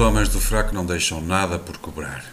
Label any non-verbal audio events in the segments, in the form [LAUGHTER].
homens do fraco não deixam nada por cobrar.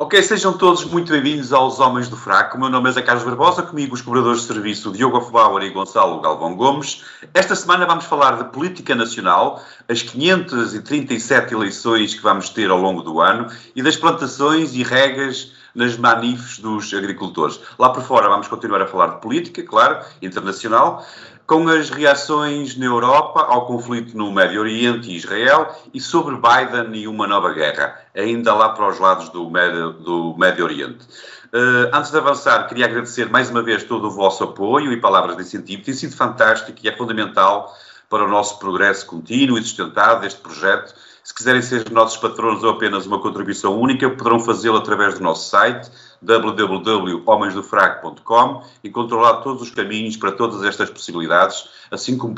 Ok, sejam todos muito bem-vindos aos Homens do Fraco. O meu nome é Zé Carlos Barbosa, comigo os cobradores de serviço Diogo Afbauer e Gonçalo Galvão Gomes. Esta semana vamos falar de política nacional, as 537 eleições que vamos ter ao longo do ano e das plantações e regas nas manifes dos agricultores. Lá por fora vamos continuar a falar de política, claro, internacional, com as reações na Europa ao conflito no Médio Oriente e Israel e sobre Biden e uma nova guerra, ainda lá para os lados do Médio, do Médio Oriente. Uh, antes de avançar, queria agradecer mais uma vez todo o vosso apoio e palavras de incentivo. Tem sido fantástico e é fundamental para o nosso progresso contínuo e sustentado deste projeto se quiserem ser nossos patronos ou apenas uma contribuição única, poderão fazê-lo através do nosso site www.homensdofraco.com e controlar todos os caminhos para todas estas possibilidades, assim como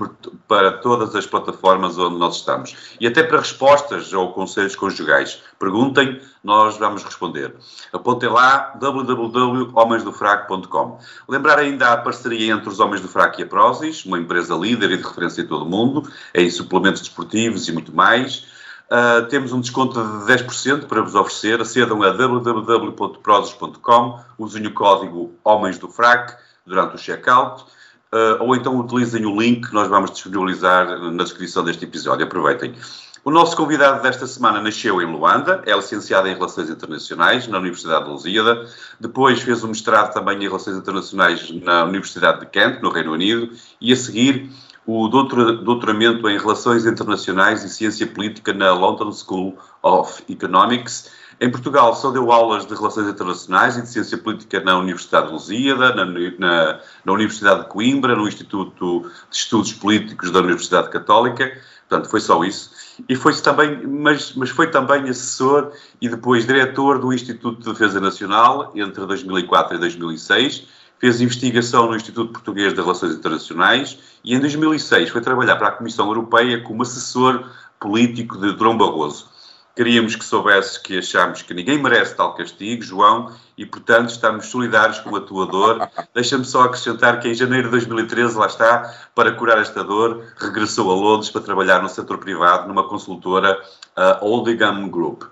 para todas as plataformas onde nós estamos. E até para respostas ou conselhos conjugais. Perguntem, nós vamos responder. Apontem lá www.homensdofraco.com. Lembrar ainda a parceria entre os Homens do Fraco e a Prozis, uma empresa líder e de referência em todo o mundo, em suplementos desportivos e muito mais. Uh, temos um desconto de 10% para vos oferecer. Acedam a www.prozos.com, usem o código Homens do Frac durante o checkout, uh, ou então utilizem o link que nós vamos disponibilizar na descrição deste episódio. Aproveitem. O nosso convidado desta semana nasceu em Luanda, é licenciado em Relações Internacionais na Universidade de Lusíada, depois fez um mestrado também em Relações Internacionais na Universidade de Kent, no Reino Unido, e a seguir o doutoramento em Relações Internacionais e Ciência Política na London School of Economics. Em Portugal só deu aulas de Relações Internacionais e de Ciência Política na Universidade de Lusíada, na, na, na Universidade de Coimbra, no Instituto de Estudos Políticos da Universidade Católica. Portanto, foi só isso. E foi também, mas, mas foi também assessor e depois diretor do Instituto de Defesa Nacional entre 2004 e 2006 fez investigação no Instituto Português de Relações Internacionais e em 2006 foi trabalhar para a Comissão Europeia como assessor político de Dom Barroso. Queríamos que soubesse que achamos que ninguém merece tal castigo, João, e portanto estamos solidários com a tua dor. [LAUGHS] Deixa-me só acrescentar que em janeiro de 2013, lá está, para curar esta dor, regressou a Londres para trabalhar no setor privado numa consultora, a Oldham Group.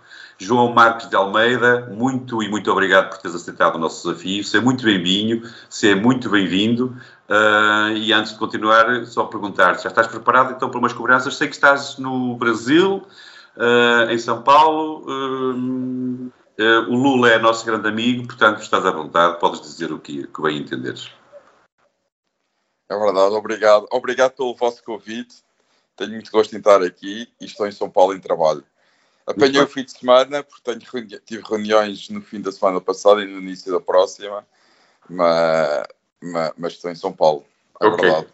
João Marques de Almeida, muito e muito obrigado por teres aceitado o nosso desafio. Seja muito bem-vindo, seja muito bem-vindo. Uh, e antes de continuar, só perguntar, já estás preparado então para umas cobranças? Sei que estás no Brasil, uh, em São Paulo. Uh, o Lula é nosso grande amigo, portanto estás à vontade, podes dizer o que, que bem entenderes. É verdade, obrigado. Obrigado pelo vosso convite. Tenho muito gosto em estar aqui e estou em São Paulo em trabalho. Apanhei o fim de semana, porque tenho tive reuniões no fim da semana passada e no início da próxima, mas, mas, mas estou em São Paulo. É okay. verdade.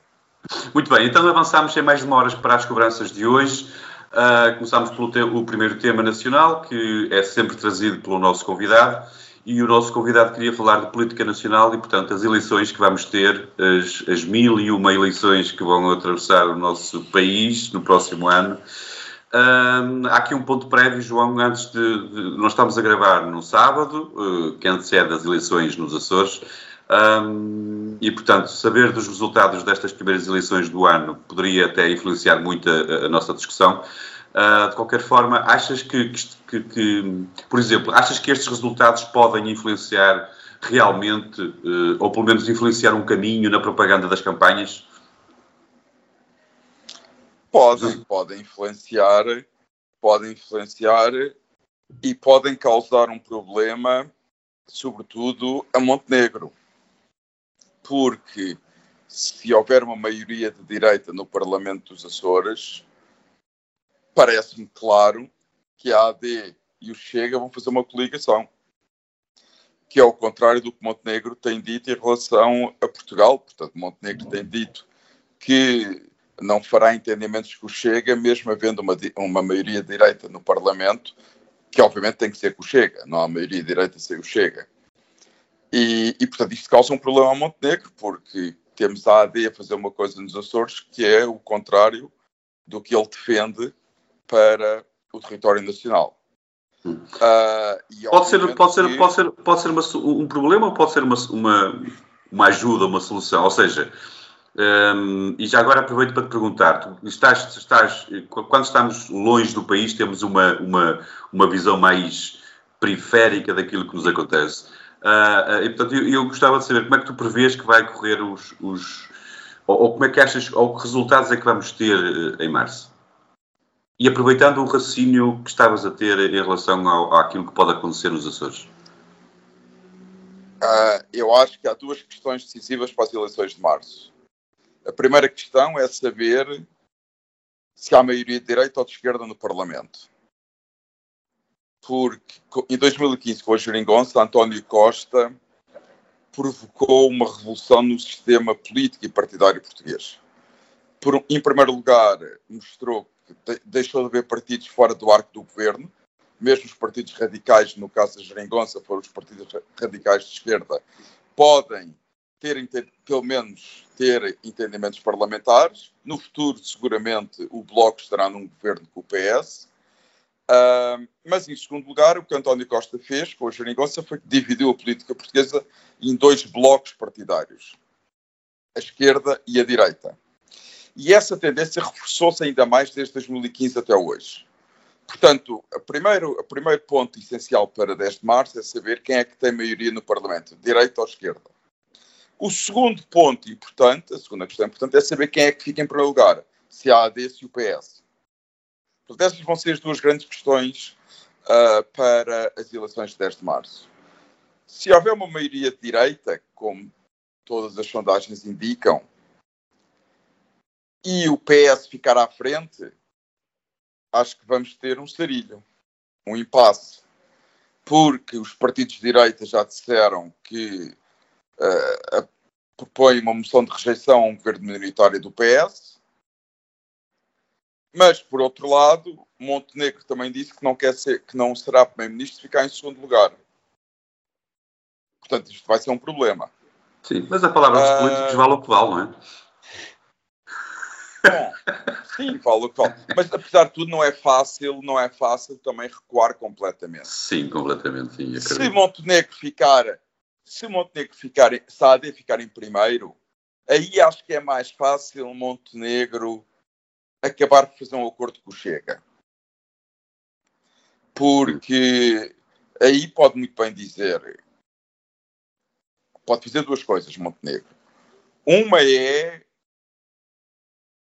Muito bem, então avançamos sem mais demoras para as cobranças de hoje. Uh, começamos pelo primeiro tema nacional, que é sempre trazido pelo nosso convidado. E o nosso convidado queria falar de política nacional e, portanto, as eleições que vamos ter, as, as mil e uma eleições que vão atravessar o nosso país no próximo ano há aqui um ponto prévio, João, antes de, de, Nós estamos a gravar no sábado, uh, que antecede as eleições nos Açores, um, e, portanto, saber dos resultados destas primeiras eleições do ano poderia até influenciar muito a, a nossa discussão. Uh, de qualquer forma, achas que, que, que, por exemplo, achas que estes resultados podem influenciar realmente, uh, ou pelo menos influenciar um caminho na propaganda das campanhas? Podem, podem influenciar, podem influenciar e podem causar um problema, sobretudo a Montenegro. Porque se houver uma maioria de direita no Parlamento dos Açores, parece-me claro que a AD e o Chega vão fazer uma coligação. Que é o contrário do que Montenegro tem dito em relação a Portugal. Portanto, Montenegro tem dito que não fará entendimentos com o Chega, mesmo havendo uma, uma maioria direita no Parlamento, que obviamente tem que ser com o Chega, não há maioria direita sem o Chega. E, e, portanto, isto causa um problema a Montenegro, porque temos a AD a fazer uma coisa nos Açores que é o contrário do que ele defende para o território nacional. Uh, pode, ser, pode, ser, que... pode ser, pode ser uma, um problema ou pode ser uma, uma, uma ajuda, uma solução? Ou seja, Um, e já agora aproveito para te perguntar: estás, estás, quando estamos longe do país, temos uma, uma, uma visão mais periférica daquilo que nos acontece. Uh, uh, e, portanto, eu, eu, gostava de saber como é que tu prevês que vai correr os. os ou, ou, como é que achas, ou que resultados é que vamos ter uh, em março? E aproveitando o raciocínio que estavas a ter em relação ao, àquilo que pode acontecer nos Açores. eu acho que há duas questões decisivas para as eleições de março. A primeira questão é saber se há maioria de direita ou de esquerda no Parlamento porque em 2015, com a geringonça, António Costa provocou uma revolução no sistema político e partidário português. Por, em primeiro lugar, mostrou que deixou de haver partidos fora do arco do governo, mesmo os partidos radicais, no caso da geringonça, foram os partidos radicais de esquerda, podem ter, pelo menos, ter entendimentos parlamentares. No futuro, seguramente, o Bloco estará num governo com o PS. Uh, mas, em segundo lugar, o que António Costa fez com a geringonça foi que dividiu a política portuguesa em dois blocos partidários, a esquerda e a direita. E essa tendência reforçou-se ainda mais desde 2015 até hoje. Portanto, o primeiro, primeiro ponto essencial para 10 de março é saber quem é que tem maioria no Parlamento, direita ou esquerda. O segundo ponto importante, a segunda questão importante, é saber quem é que fica em primeiro lugar, se a AD, se o PS. Portanto, essas vão ser as duas grandes questões uh, para as eleições de 10 de março. Se houver uma maioria de direita, como todas as sondagens indicam, e o PS ficar à frente, acho que vamos ter um sarilho, um impasse. Porque os partidos de direita já disseram que uh, propõem uma moção de rejeição a um governo minoritário do PS mas, por outro lado, Montenegro também disse que não, quer ser, que não será primeiro-ministro ficar em segundo lugar. Portanto, isto vai ser um problema. Sim, mas a palavra dos uh... políticos vale o que vale, não é? Bom, sim, vale o que vale. Mas, apesar de tudo, não é fácil, não é fácil também recuar completamente. Sim, completamente, sim. Se Montenegro ficar, se Montenegro ficar, AD ficar em primeiro, aí acho que é mais fácil Montenegro acabar por fazer um acordo com o Chega. Porque aí pode muito bem dizer. Pode fazer duas coisas, Montenegro. Uma é.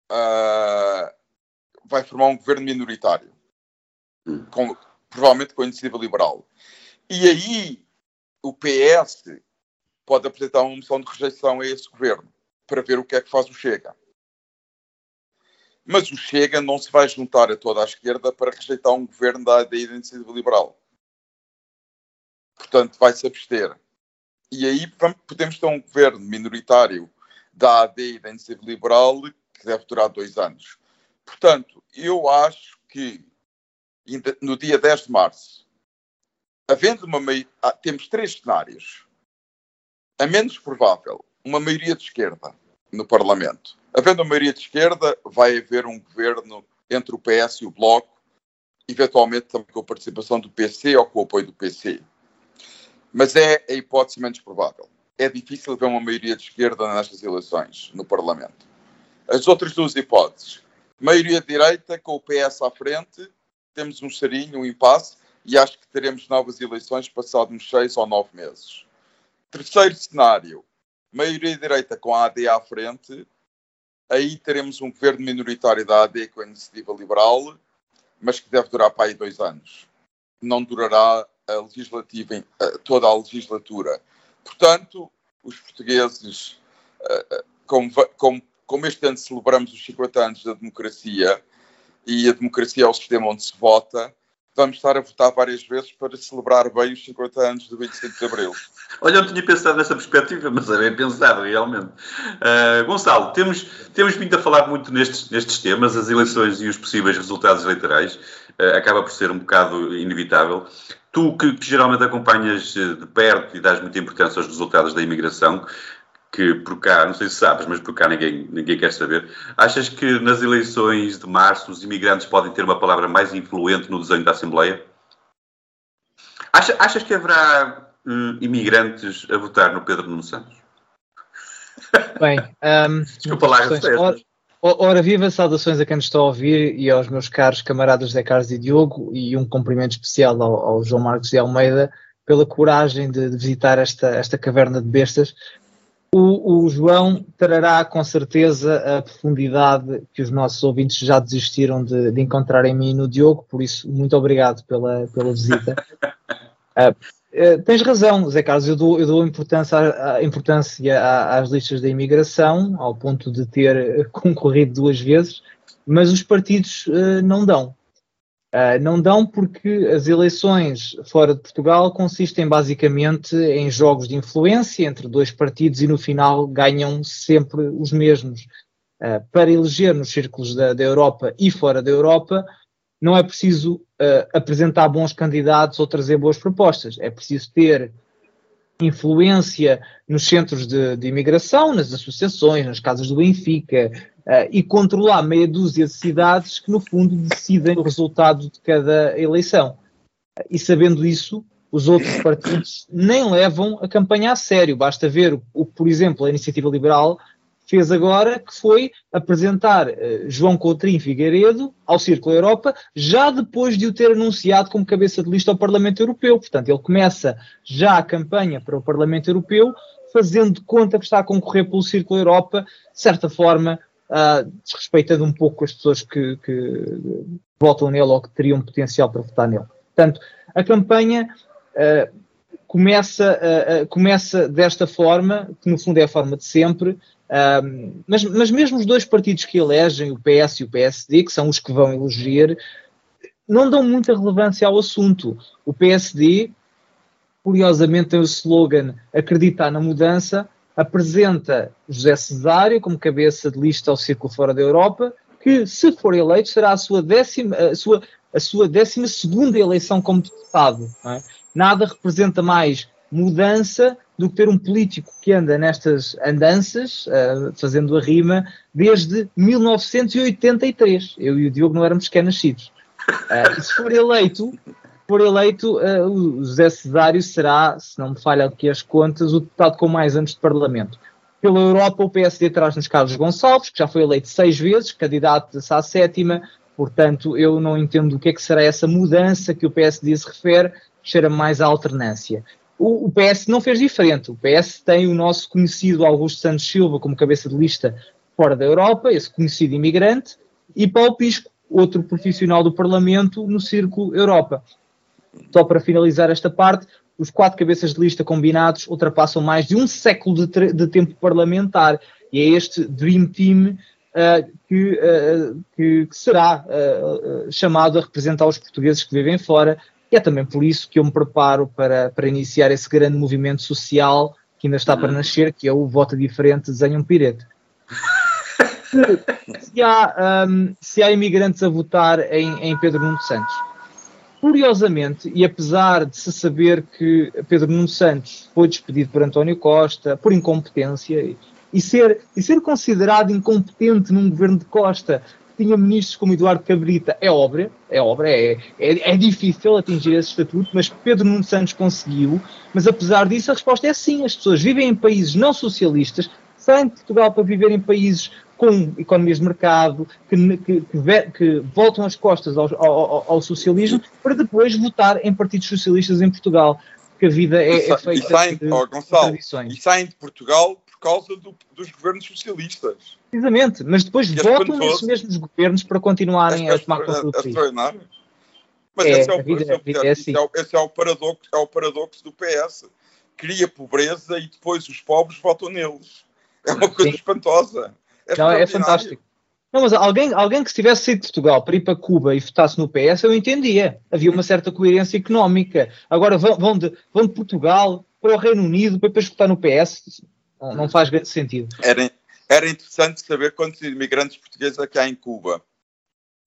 Uh, vai formar um governo minoritário. Com, provavelmente com a iniciativa liberal. E aí o PS pode apresentar uma moção de rejeição a esse governo para ver o que é que faz o Chega. Mas o Chega não se vai juntar a toda a esquerda para rejeitar um governo da, da iniciativa liberal. Portanto, vai-se abster. E aí podemos ter um governo minoritário da AD e da iniciativa liberal que deve durar dois anos. Portanto, eu acho que no dia 10 de março, havendo uma ah, temos três cenários. A menos provável, uma maioria de esquerda no Parlamento. Havendo uma maioria de esquerda, vai haver um governo entre o PS e o Bloco, eventualmente também com a participação do PC ou com o apoio do PC. Mas é a hipótese menos provável. É difícil haver uma maioria de esquerda nestas eleições no Parlamento. As outras duas hipóteses. Maioria de direita com o PS à frente, temos um charinho, um impasse, e acho que teremos novas eleições passados uns seis ou nove meses. Terceiro cenário, maioria direita com a AD à frente, aí teremos um governo minoritário da AD com a iniciativa liberal, mas que deve durar para aí dois anos. Não durará a legislativa, toda a legislatura. Portanto, os portugueses, como, como, como este ano celebramos os 50 anos da democracia, e a democracia é o sistema onde se vota, vamos estar a votar várias vezes para celebrar bem os 50 anos do 25 de Abril. Olha, eu não tinha pensado nessa perspectiva, mas é bem pensado, realmente. Uh, Gonçalo, temos, temos vindo a falar muito nestes, nestes temas, as eleições e os possíveis resultados eleitorais. Uh, acaba por ser um bocado inevitável. Tu, que, que geralmente acompanhas de perto e dás muita importância aos resultados da imigração, que por cá, não sei se sabes, mas por cá ninguém, ninguém quer saber. Achas que nas eleições de março os imigrantes podem ter uma palavra mais influente no desenho da Assembleia? achas que haverá uh, imigrantes a votar no Pedro Nuno Santos? Bem, um, desculpa lá, ora, ora viva, saudações a quem nos está a ouvir e aos meus caros camaradas Zé Carlos e Diogo e um cumprimento especial ao, ao João Marcos de Almeida pela coragem de, de visitar esta, esta caverna de bestas. O, o, João trará com certeza a profundidade que os nossos ouvintes já desistiram de, de encontrar em mim e no Diogo, por isso, muito obrigado pela, pela visita. uh, [LAUGHS] tens razão, Zé Carlos, eu dou, eu dou importância, a, importância às listas da imigração, ao ponto de ter concorrido duas vezes, mas os partidos uh, não dão. Uh, não dão porque as eleições fora de Portugal consistem basicamente em jogos de influência entre dois partidos e no final ganham sempre os mesmos. Uh, para eleger nos círculos da, da, Europa e fora da Europa, não é preciso uh, apresentar bons candidatos ou trazer boas propostas. É preciso ter influência nos centros de, de imigração, nas associações, nas casas do Benfica, Uh, e controlar meia dúzia de cidades que, no fundo, decidem o resultado de cada eleição. Uh, e sabendo isso, os outros partidos nem levam a campanha a sério. Basta ver o que, por exemplo, a Iniciativa Liberal fez agora, que foi apresentar uh, João Coutrinho Figueiredo ao Círculo Europa, já depois de o ter anunciado como cabeça de lista ao Parlamento Europeu. Portanto, ele começa já a campanha para o Parlamento Europeu, fazendo conta que está a concorrer pelo Círculo Europa, de certa forma, uh, desrespeitando um pouco as pessoas que, que, votam nele ou que teriam potencial para votar nele. Portanto, a campanha uh, começa, uh, começa desta forma, que no fundo é a forma de sempre, mas, mas mesmo os dois partidos que elegem, o PS e o PSD, que são os que vão eleger, não dão muita relevância ao assunto. O PSD, curiosamente, tem o slogan acreditar na mudança, apresenta José Cesário como cabeça de lista ao Círculo Fora da Europa, que, se for eleito, será a sua décima, a sua, a sua décima segunda eleição como deputado. É? Nada representa mais mudança do que ter um político que anda nestas andanças, uh, fazendo a rima, desde 1983. Eu e o Diogo não éramos sequer nascidos. Uh, e se for eleito, for eleito, uh, o José Cesário será, se não me falha aqui as contas, o deputado com mais anos de Parlamento. Pela Europa, o PSD traz-nos Carlos Gonçalves, que já foi eleito seis vezes, candidato à sétima, portanto, eu não entendo o que é que será essa mudança que o PSD se refere, cheira mais à alternância. O, o, PS não fez diferente. O PS tem o nosso conhecido Augusto Santos Silva como cabeça de lista fora da Europa, esse conhecido imigrante, e Paulo Pisco, outro profissional do Parlamento no Círculo Europa. Só para finalizar esta parte, os quatro cabeças de lista combinados ultrapassam mais de um século de, de tempo parlamentar. E é este Dream Team uh, que, uh, que, que, será uh, chamado a representar os portugueses que vivem fora. E é também por isso que eu me preparo para, para iniciar esse grande movimento social que ainda está para nascer, que é o Vota Diferente Desenha um Pirete. [LAUGHS] se, há, um, se há imigrantes a votar em, em Pedro Nuno Santos, Curiosamente, e apesar de se saber que Pedro Nuno Santos foi despedido por António Costa por incompetência e ser, e ser considerado incompetente num governo de Costa que tinha ministros como Eduardo Cabrita, é obra, é obra, é, é, é difícil atingir esse estatuto, mas Pedro Nuno Santos conseguiu. Mas apesar disso, a resposta é sim: as pessoas vivem em países não socialistas, saem de Portugal para viver em países com economias de mercado, que, que, que, voltam as costas ao, ao, ao, socialismo, para depois votar em partidos socialistas em Portugal. Que a vida é, é feita e saem, de, oh, Gonçalo, E saem de Portugal por causa do, dos governos socialistas. Precisamente, mas depois e votam nesses mesmos governos para continuarem a tomar conta do país. Mas é, esse, é o, vida, esse, é, é assim. é, o, esse é, o paradoxo, é o paradoxo do PS. Cria pobreza e depois os pobres votam neles. É uma coisa Sim. espantosa. É, não, é fantástico. Não, mas alguém, alguém que estivesse saído de Portugal para ir para Cuba e votasse no PS, eu entendia. Havia uma certa coerência económica. Agora vão, vão, de, vão de Portugal para o Reino Unido para depois votar no PS. Não, não faz grande sentido. Era, era interessante saber quantos imigrantes portugueses é há em Cuba.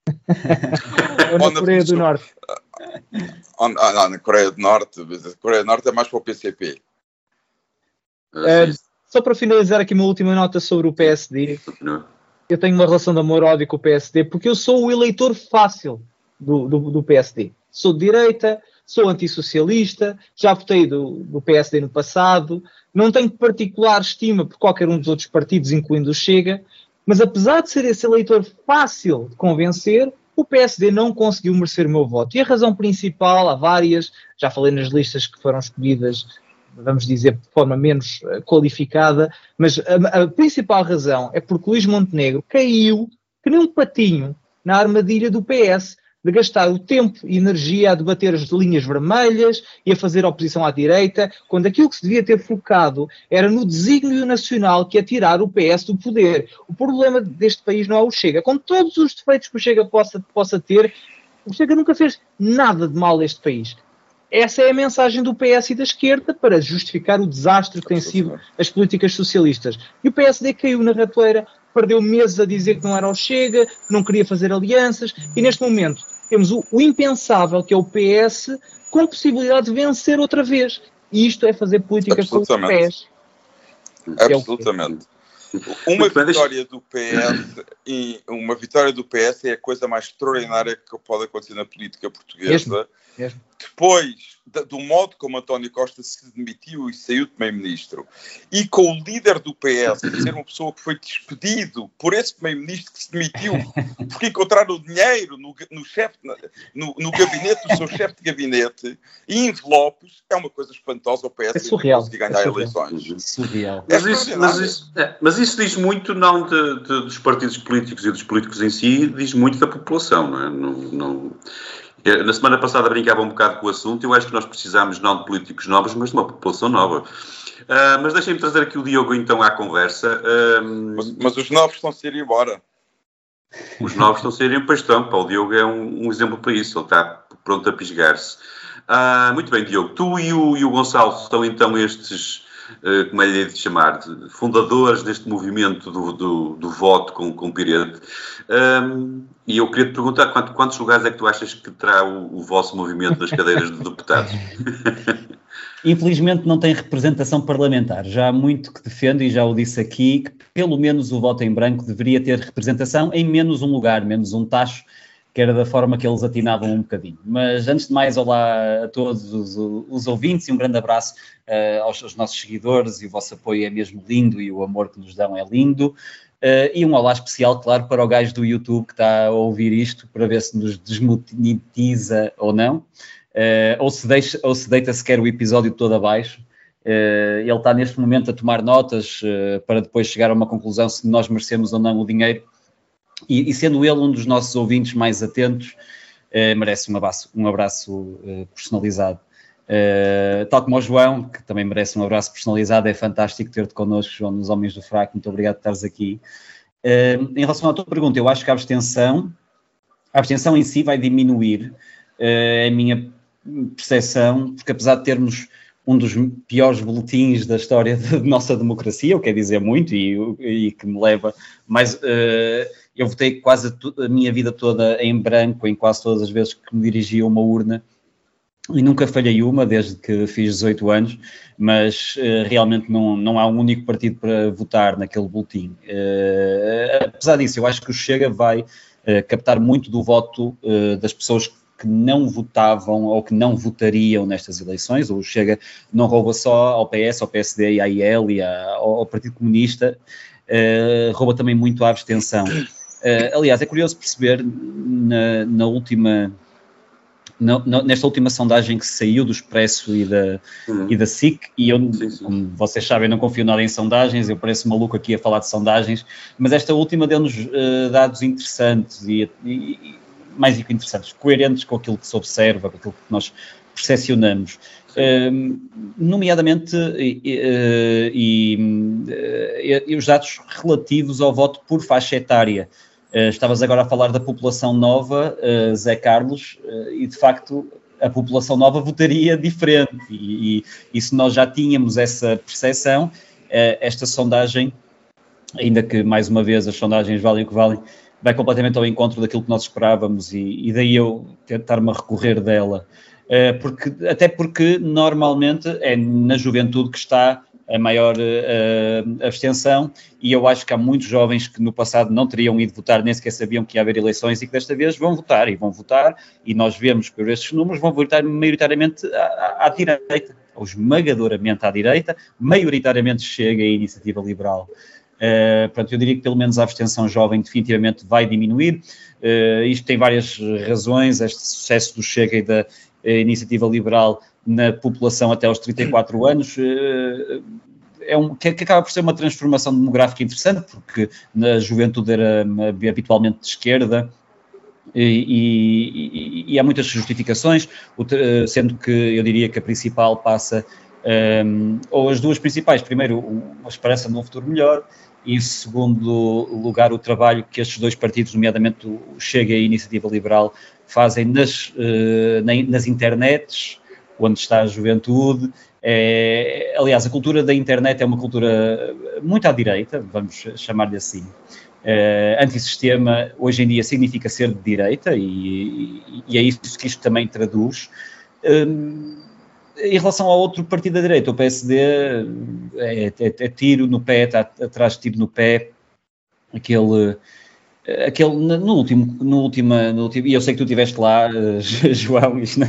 [LAUGHS] Ou na, Coreia do Norte. Ah, não, na Coreia do Norte. A Coreia do Norte é mais para o PCP. Uh, só para finalizar aqui uma última nota sobre o PSD. Eu tenho uma relação de amor-ódio com o PSD porque eu sou o eleitor fácil do, do, do, PSD. Sou de direita, sou antissocialista, já votei do, do PSD no passado, não tenho particular estima por qualquer um dos outros partidos, incluindo o Chega, mas apesar de ser esse eleitor fácil de convencer, o PSD não conseguiu merecer o meu voto. E a razão principal, há várias, já falei nas listas que foram escolhidas, vamos dizer, de forma menos eh, qualificada, mas a, a principal razão é porque Luís Montenegro caiu que nem um patinho na armadilha do PS de gastar o tempo e energia a debater as linhas vermelhas e a fazer oposição à direita, quando aquilo que se devia ter focado era no desígnio nacional que é tirar o PS do poder. O problema deste país não é o Chega. Com todos os defeitos que o Chega possa, possa ter, o Chega nunca fez nada de mal a este país. Essa é a mensagem do PS e da esquerda para justificar o desastre que têm sido as políticas socialistas. E o PSD caiu na ratoeira, perdeu meses a dizer que não era o Chega, que não queria fazer alianças, e neste momento temos o, o impensável, que é o PS, com possibilidade de vencer outra vez. E isto é fazer política com os pés. Absolutamente. Uma vitória do PS e uma vitória do PS é a coisa mais extraordinária que pode acontecer na política portuguesa. Mesmo, mesmo. Depois do modo como António Costa se demitiu e saiu de primeiro-ministro, e com o líder do PS ser uma pessoa que foi despedido por esse primeiro-ministro que se demitiu porque encontraram o dinheiro no, no, chefe, no, no gabinete do seu chefe de gabinete e envelopes, é uma coisa espantosa o PS é surreal. conseguir ganhar é eleições. Surreal. É mas, isso, mas, isso, é, mas, isso, diz muito não de, de, dos partidos políticos e dos políticos em si, diz muito da população, não é? Não, não na semana passada brincava um bocado com o assunto. Eu acho que nós precisamos não de políticos novos, mas de uma população nova. Uh, mas deixem-me trazer aqui o Diogo então à conversa. Uh, mas, mas, os novos estão-se a ir embora. Os novos estão-se a ir para estão. O Diogo é um, um, exemplo para isso. Ele está pronto a pisgar-se. Uh, muito bem, Diogo. Tu e o, e o Gonçalo são então estes como é lhe de chamar, fundadores deste movimento do, do, do voto com, com Pirete. Um, e eu queria te perguntar quantos, quantos lugares é que tu achas que terá o, o vosso movimento nas cadeiras de deputados? [LAUGHS] Infelizmente não tem representação parlamentar. Já há muito que defendo, e já o disse aqui, que pelo menos o voto em branco deveria ter representação em menos um lugar, menos um tacho, que era da forma que eles atinavam um bocadinho. Mas antes de mais, olá a todos os, os ouvintes e um grande abraço uh, aos, aos, nossos seguidores e o vosso apoio é mesmo lindo e o amor que nos dão é lindo. Uh, e um olá especial, claro, para o gajo do YouTube que está a ouvir isto para ver se nos desmonetiza ou não, uh, ou, se deixa, ou se deita sequer o episódio todo abaixo. Uh, ele está neste momento a tomar notas para depois chegar a uma conclusão se nós merecemos ou não o dinheiro e, e, sendo ele um dos nossos ouvintes mais atentos, uh, merece um abraço, um abraço uh, personalizado. Uh, tal como o João, que também merece um abraço personalizado, é fantástico ter-te connosco, João, nos Homens do Fraco, muito obrigado por estares aqui. em relação à tua pergunta, eu acho que a abstenção, a abstenção em si vai diminuir, é a minha percepção, porque apesar de termos um dos piores boletins da história [LAUGHS] da nossa democracia, o que quer dizer muito e, e que me leva mais. Uh, eu votei quase a, minha vida toda em branco, em quase todas as vezes que me dirigia a uma urna. E nunca falhei uma desde que fiz 18 anos, mas uh, realmente não, não há um único partido para votar naquele boletim. Uh, apesar disso, eu acho que o Chega vai captar muito do voto das pessoas que não votavam ou que não votariam nestas eleições. O Chega não rouba só ao PS, ao PSD e à IEL e ao, Partido Comunista, uh, rouba também muito à abstenção. Uh, aliás, é curioso perceber na, na última. Na, nesta última sondagem que saiu do Expresso e da, uhum. e da SIC, e eu, sim, sim. como vocês sabem, não confio nada em sondagens, eu pareço maluco aqui a falar de sondagens, mas esta última deu-nos uh, dados interessantes e, e, mais do que interessantes, coerentes com aquilo que se observa, com aquilo que nós percepcionamos. Um, nomeadamente e, e, e, e, os dados relativos ao voto por faixa etária. Uh, estavas agora a falar da população nova, uh, Zé Carlos, uh, e de facto a população nova votaria diferente. E, e se nós já tínhamos essa percepção, esta sondagem, ainda que mais uma vez as sondagens valem o que valem, vai completamente ao encontro daquilo que nós esperávamos e, e daí eu tentar-me recorrer dela. Porque, até porque normalmente é na juventude que está a maior uh, abstenção, e eu acho que há muitos jovens que no passado não teriam ido votar, nem sequer sabiam que ia haver eleições e que desta vez vão votar, e vão votar, e nós vemos por estes números, vão votar maioritariamente à, à direita, ou esmagadoramente à direita, maioritariamente chega a iniciativa liberal. Uh, portanto, eu diria que pelo menos a abstenção jovem definitivamente vai diminuir. Uh, isto tem várias razões, este sucesso do Chega e da iniciativa liberal na população até aos 34 anos. Uh, é um, que, acaba por ser uma transformação demográfica interessante, porque na juventude era habitualmente de esquerda, e, e, e, há muitas justificações, sendo que eu diria que a principal passa, um, ou as duas principais, primeiro, uma esperança de um futuro melhor, e em segundo lugar o trabalho que estes dois partidos, nomeadamente o Chega e a Iniciativa Liberal, fazem nas, nas internets, onde está a juventude. É, aliás, a cultura da internet é uma cultura muito à direita, vamos chamar-lhe assim. É, antissistema hoje em dia significa ser de direita e, e é isso que isto também traduz. Um, em relação ao outro partido da direita, o PSD é, é, é tiro no pé, está atrás de tiro no pé, aquele, aquele no último, no último, no último, e eu sei que tu estiveste lá, [LAUGHS] João, isto não,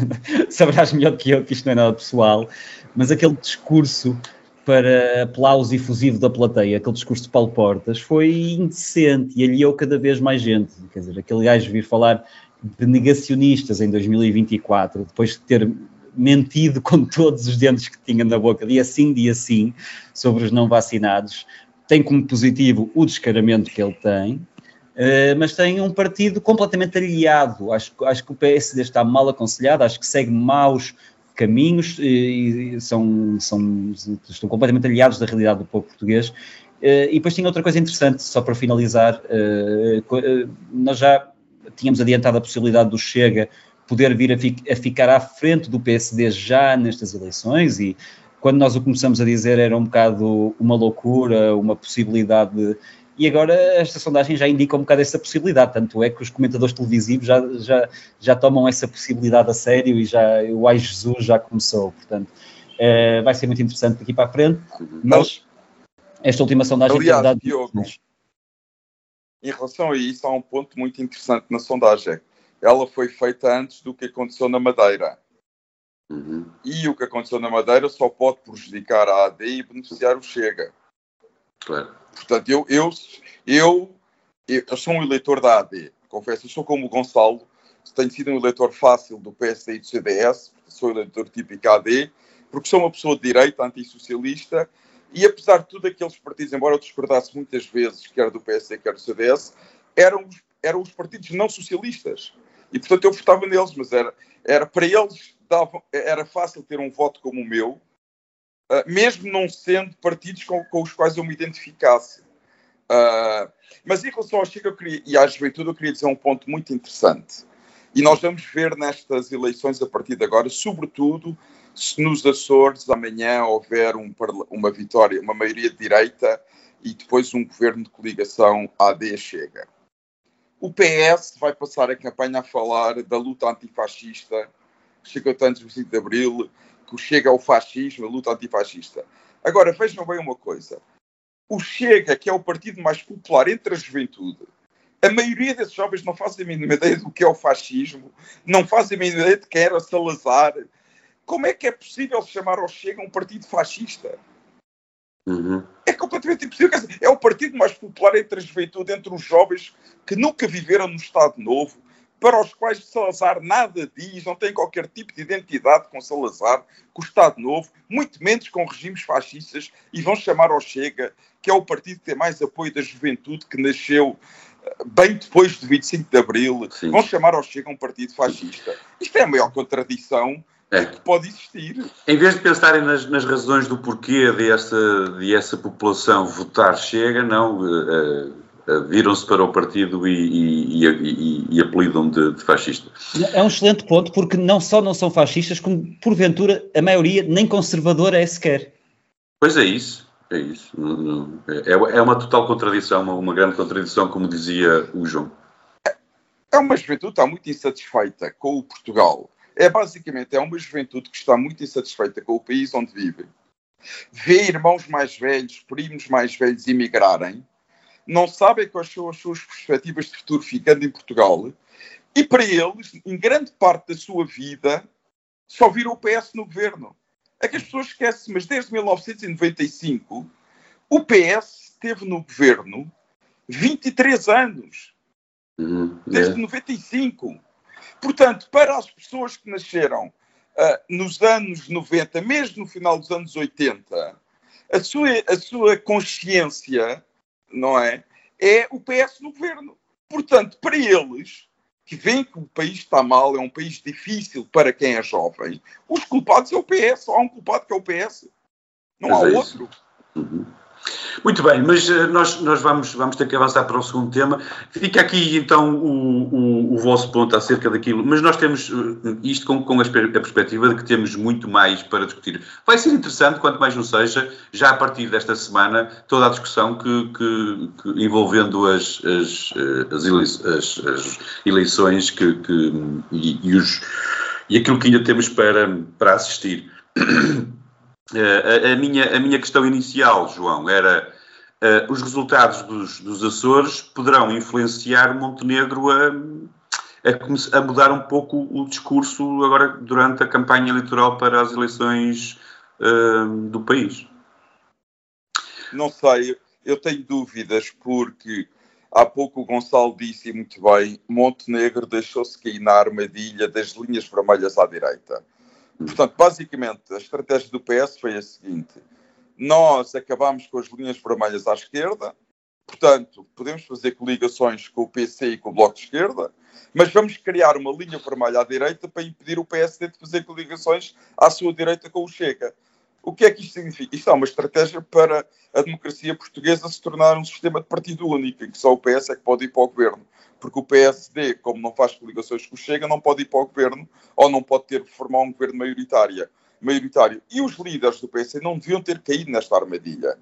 saberás melhor que eu que isto não é nada pessoal, mas aquele discurso para aplauso efusivo da plateia, aquele discurso de Paulo Portas, foi indecente e aliou cada vez mais gente. Quer dizer, aquele gajo vir falar de negacionistas em 2024, depois de ter mentido [LAUGHS] com todos os dentes que tinha na boca, dia sim, dia sim, sobre os não vacinados. Tem como positivo o descaramento que ele tem, uh, mas tem um partido completamente aliado. Acho, acho que o PSD está mal aconselhado, acho que segue maus caminhos e, e são, são, estão completamente aliados da realidade do povo português. Uh, e depois tinha outra coisa interessante, só para finalizar, uh, nós já tínhamos adiantado a possibilidade do Chega poder vir a, fi a, ficar à frente do PSD já nestas eleições e quando nós o começamos a dizer era um bocado uma loucura, uma possibilidade de, e agora esta sondagem já indica um bocado essa possibilidade, tanto é que os comentadores televisivos já, já, já tomam essa possibilidade a sério e já o Ai Jesus já começou, portanto é, vai ser muito interessante daqui para a frente, mas esta última sondagem Aliás, dado... Diogo, em relação a isso há um ponto muito interessante na sondagem, ela foi feita antes do que aconteceu na Madeira. Uhum. E o que aconteceu na Madeira só pode prejudicar a AD e beneficiar o Chega. Claro. Portanto, eu, eu, eu, eu, sou um eleitor da AD, confesso. Eu sou como o Gonçalo, tenho sido um eleitor fácil do PSD e do CDS, sou eleitor típico AD, porque sou uma pessoa de direita, antissocialista, e apesar de tudo, aqueles partidos, embora eu discordasse muitas vezes, quer do PSD, quer do CDS, eram, eram os partidos não socialistas. E, portanto, eu votava neles, mas era, era para eles dava, era fácil ter um voto como o meu, mesmo não sendo partidos com, com, os quais eu me identificasse. Uh, mas em relação ao Chega queria, e à juventude, eu queria dizer um ponto muito interessante. E nós vamos ver nestas eleições a partir de agora, sobretudo se nos Açores amanhã houver um, uma vitória, uma maioria de direita e depois um governo de coligação AD-Chega. O PS vai passar a campanha a falar da luta antifascista, chega antes do 5 de Abril, que chega ao fascismo, a luta antifascista. Agora, vejam bem uma coisa. O Chega, que é o partido mais popular entre a juventude, a maioria desses jovens não fazem a mínima ideia do que é o fascismo, não fazem a mínima ideia de quem era Salazar. Como é que é possível chamar ao Chega um partido fascista? Uhum. É completamente impossível. É o partido mais popular entre a juventude, entre os jovens que nunca viveram no Estado Novo, para os quais Salazar nada diz, não tem qualquer tipo de identidade com Salazar, com o Estado Novo, muito menos com regimes fascistas, e vão chamar ao Chega, que é o partido que tem mais apoio da juventude, que nasceu eh, bem depois do 25 de Abril, Sim. vão chamar ao Chega um partido fascista. Isto é a maior contradição é. que pode existir. Em vez de pensarem nas, nas razões do porquê dessa, de essa população votar Chega, não, uh, uh, viram-se para o partido e, e, e, e apelidam de, de fascista. É um excelente ponto, porque não só não são fascistas, como porventura a maioria nem conservadora é sequer. Pois é isso. É isso. Não, é, é uma total contradição, uma, uma grande contradição, como dizia o João. É uma juventude que está muito insatisfeita com o Portugal é basicamente é uma juventude que está muito insatisfeita com o país onde vive vê irmãos mais velhos, primos mais velhos emigrarem, não sabem quais são as suas perspectivas de futuro ficando em Portugal, e para eles, em grande parte da sua vida, só viram o PS no governo. É que as pessoas esquecem, mas desde 1995 o PS esteve no governo 23 anos. Uhum, desde é. 95. Portanto, para as pessoas que nasceram uh, nos anos 90, mesmo no final dos anos 80, a sua, a sua consciência, não é? É o PS no governo. Portanto, para eles, que veem que o país está mal, é um país difícil para quem é jovem, os culpados é o PS. Só há um culpado que é o PS. Não Mas há é outro. Uhum. Muito bem, mas uh, nós, nós vamos, vamos ter que avançar para o segundo tema. Fica aqui então o, o, o vosso ponto acerca daquilo, mas nós temos uh, isto com, com a, a, perspectiva de que temos muito mais para discutir. Vai ser interessante, quanto mais não seja, já a partir desta semana, toda a discussão que, que, que envolvendo as, as, eh, as, as, as eleições que, que e, e, os, e aquilo que ainda temos para, para assistir. [COUGHS] Uh, a, a, minha, a minha questão inicial, João, era uh, os resultados dos, dos, Açores poderão influenciar Montenegro a, a, a, mudar um pouco o discurso agora durante a campanha eleitoral para as eleições uh, do país? Não sei, eu tenho dúvidas porque há pouco o Gonçalo disse muito bem, Montenegro deixou-se cair na armadilha das linhas vermelhas à direita. Portanto, basicamente, a estratégia do PS foi a seguinte: nós acabámos com as linhas vermelhas à esquerda, portanto, podemos fazer coligações com o PC e com o Bloco de Esquerda, mas vamos criar uma linha vermelha à direita para impedir o PSD de fazer coligações à sua direita com o Chega. O que é que isto significa? Isto é uma estratégia para a democracia portuguesa se tornar um sistema de partido único, em que só o PS é que pode ir para o governo porque o PSD, como não faz coligações com o Chega, não pode ir para o governo ou não pode ter formar um governo maioritário. maioritário. E os líderes do PSD não deviam ter caído nesta armadilha.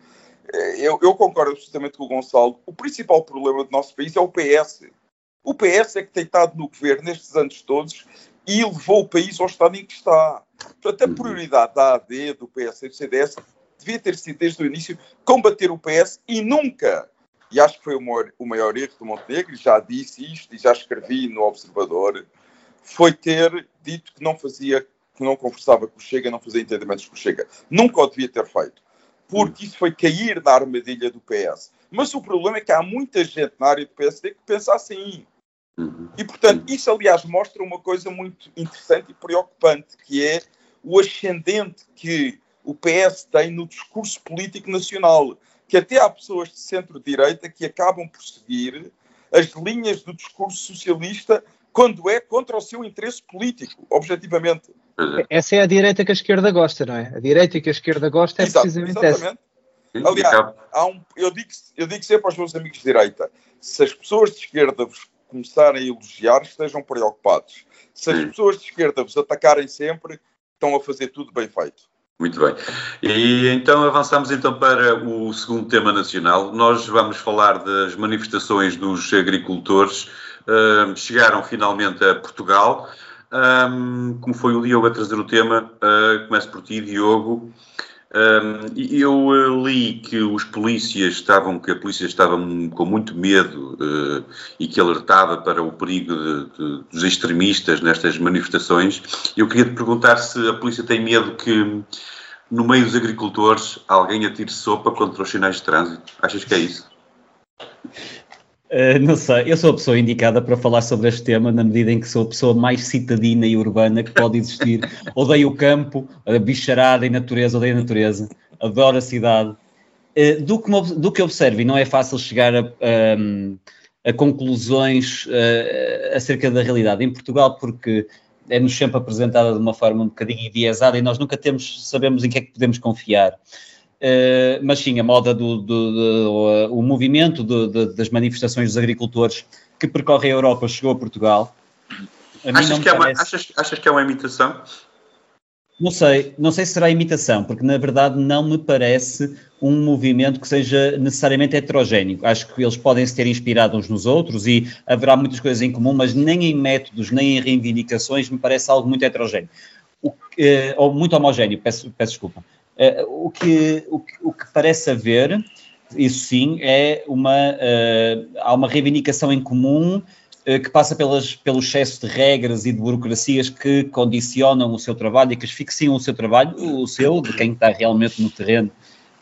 Eh, eu, eu concordo absolutamente com o Gonçalo. O principal problema do nosso país é o PS. O PS é que tem estado no governo nestes anos todos e levou o país ao estado em que está. Portanto, a prioridade da AD, do PS e do CDS devia ter sido desde o início combater o PS e nunca e acho que foi o maior, o maior erro do Montenegro, já disse isto e já escrevi no Observador, foi ter dito que não fazia, que não conversava com o Chega, não fazia entendimentos com o Chega. Nunca o devia ter feito, porque isso foi cair na armadilha do PS. Mas o problema é que há muita gente na área do PSD que pensa assim. E, portanto, isso, aliás, mostra uma coisa muito interessante e preocupante, que é o ascendente que o PS tem no discurso político nacional que até há pessoas de centro-direita que acabam por seguir as linhas do discurso socialista quando é contra o seu interesse político, objetivamente. Essa é a direita que a esquerda gosta, não é? A direita que a esquerda gosta é Exato, precisamente exatamente. essa. Aliás, um, eu, digo, eu digo sempre aos meus amigos de direita: se as pessoas de esquerda vos começarem a elogiar, estejam preocupados. Se as pessoas de esquerda vos atacarem sempre, estão a fazer tudo bem feito. Muito bem. E então avançamos então para o segundo tema nacional. Nós vamos falar das manifestações dos agricultores. Uh, chegaram finalmente a Portugal. Um, como foi o Diogo a trazer o tema, uh, começo por ti, Diogo. Um, eu uh, li que os polícias estavam, que a polícia estava com muito medo uh, e que alertava para o perigo de, de, dos extremistas nestas manifestações. Eu queria te perguntar se a polícia tem medo que no meio dos agricultores alguém atire sopa contra os sinais de trânsito. Achas que é isso? Uh, não sei, eu sou a pessoa indicada para falar sobre este tema na medida em que sou a pessoa mais citadina e urbana que pode existir. [LAUGHS] odeio o campo, a bicharada e natureza, odeio a natureza, adoro a cidade. Uh, do, que, do que observo, e não é fácil chegar a, a, a conclusões uh, acerca da realidade em Portugal, porque é-nos sempre apresentada de uma forma um bocadinho enviesada e nós nunca temos, sabemos em que é que podemos confiar. Uh, mas sim, a moda do, do, do o movimento das manifestações dos agricultores que percorrem a Europa chegou a Portugal. A achas, que é parece... uma, achas, achas, que é uma imitação? Não sei, não sei se será imitação, porque na verdade não me parece um movimento que seja necessariamente heterogéneo. Acho que eles podem se ter inspirado uns nos outros e haverá muitas coisas em comum, mas nem em métodos, nem em reivindicações me parece algo muito heterogéneo. O, eh, ou muito homogéneo, peço, peço desculpa. Uh, o, que, o, que, o que parece haver, isso sim, é uma, uh, há uma reivindicação em comum que passa pelas, pelo excesso de regras e de burocracias que condicionam o seu trabalho e que asfixiam o seu trabalho, o seu, de quem está realmente no terreno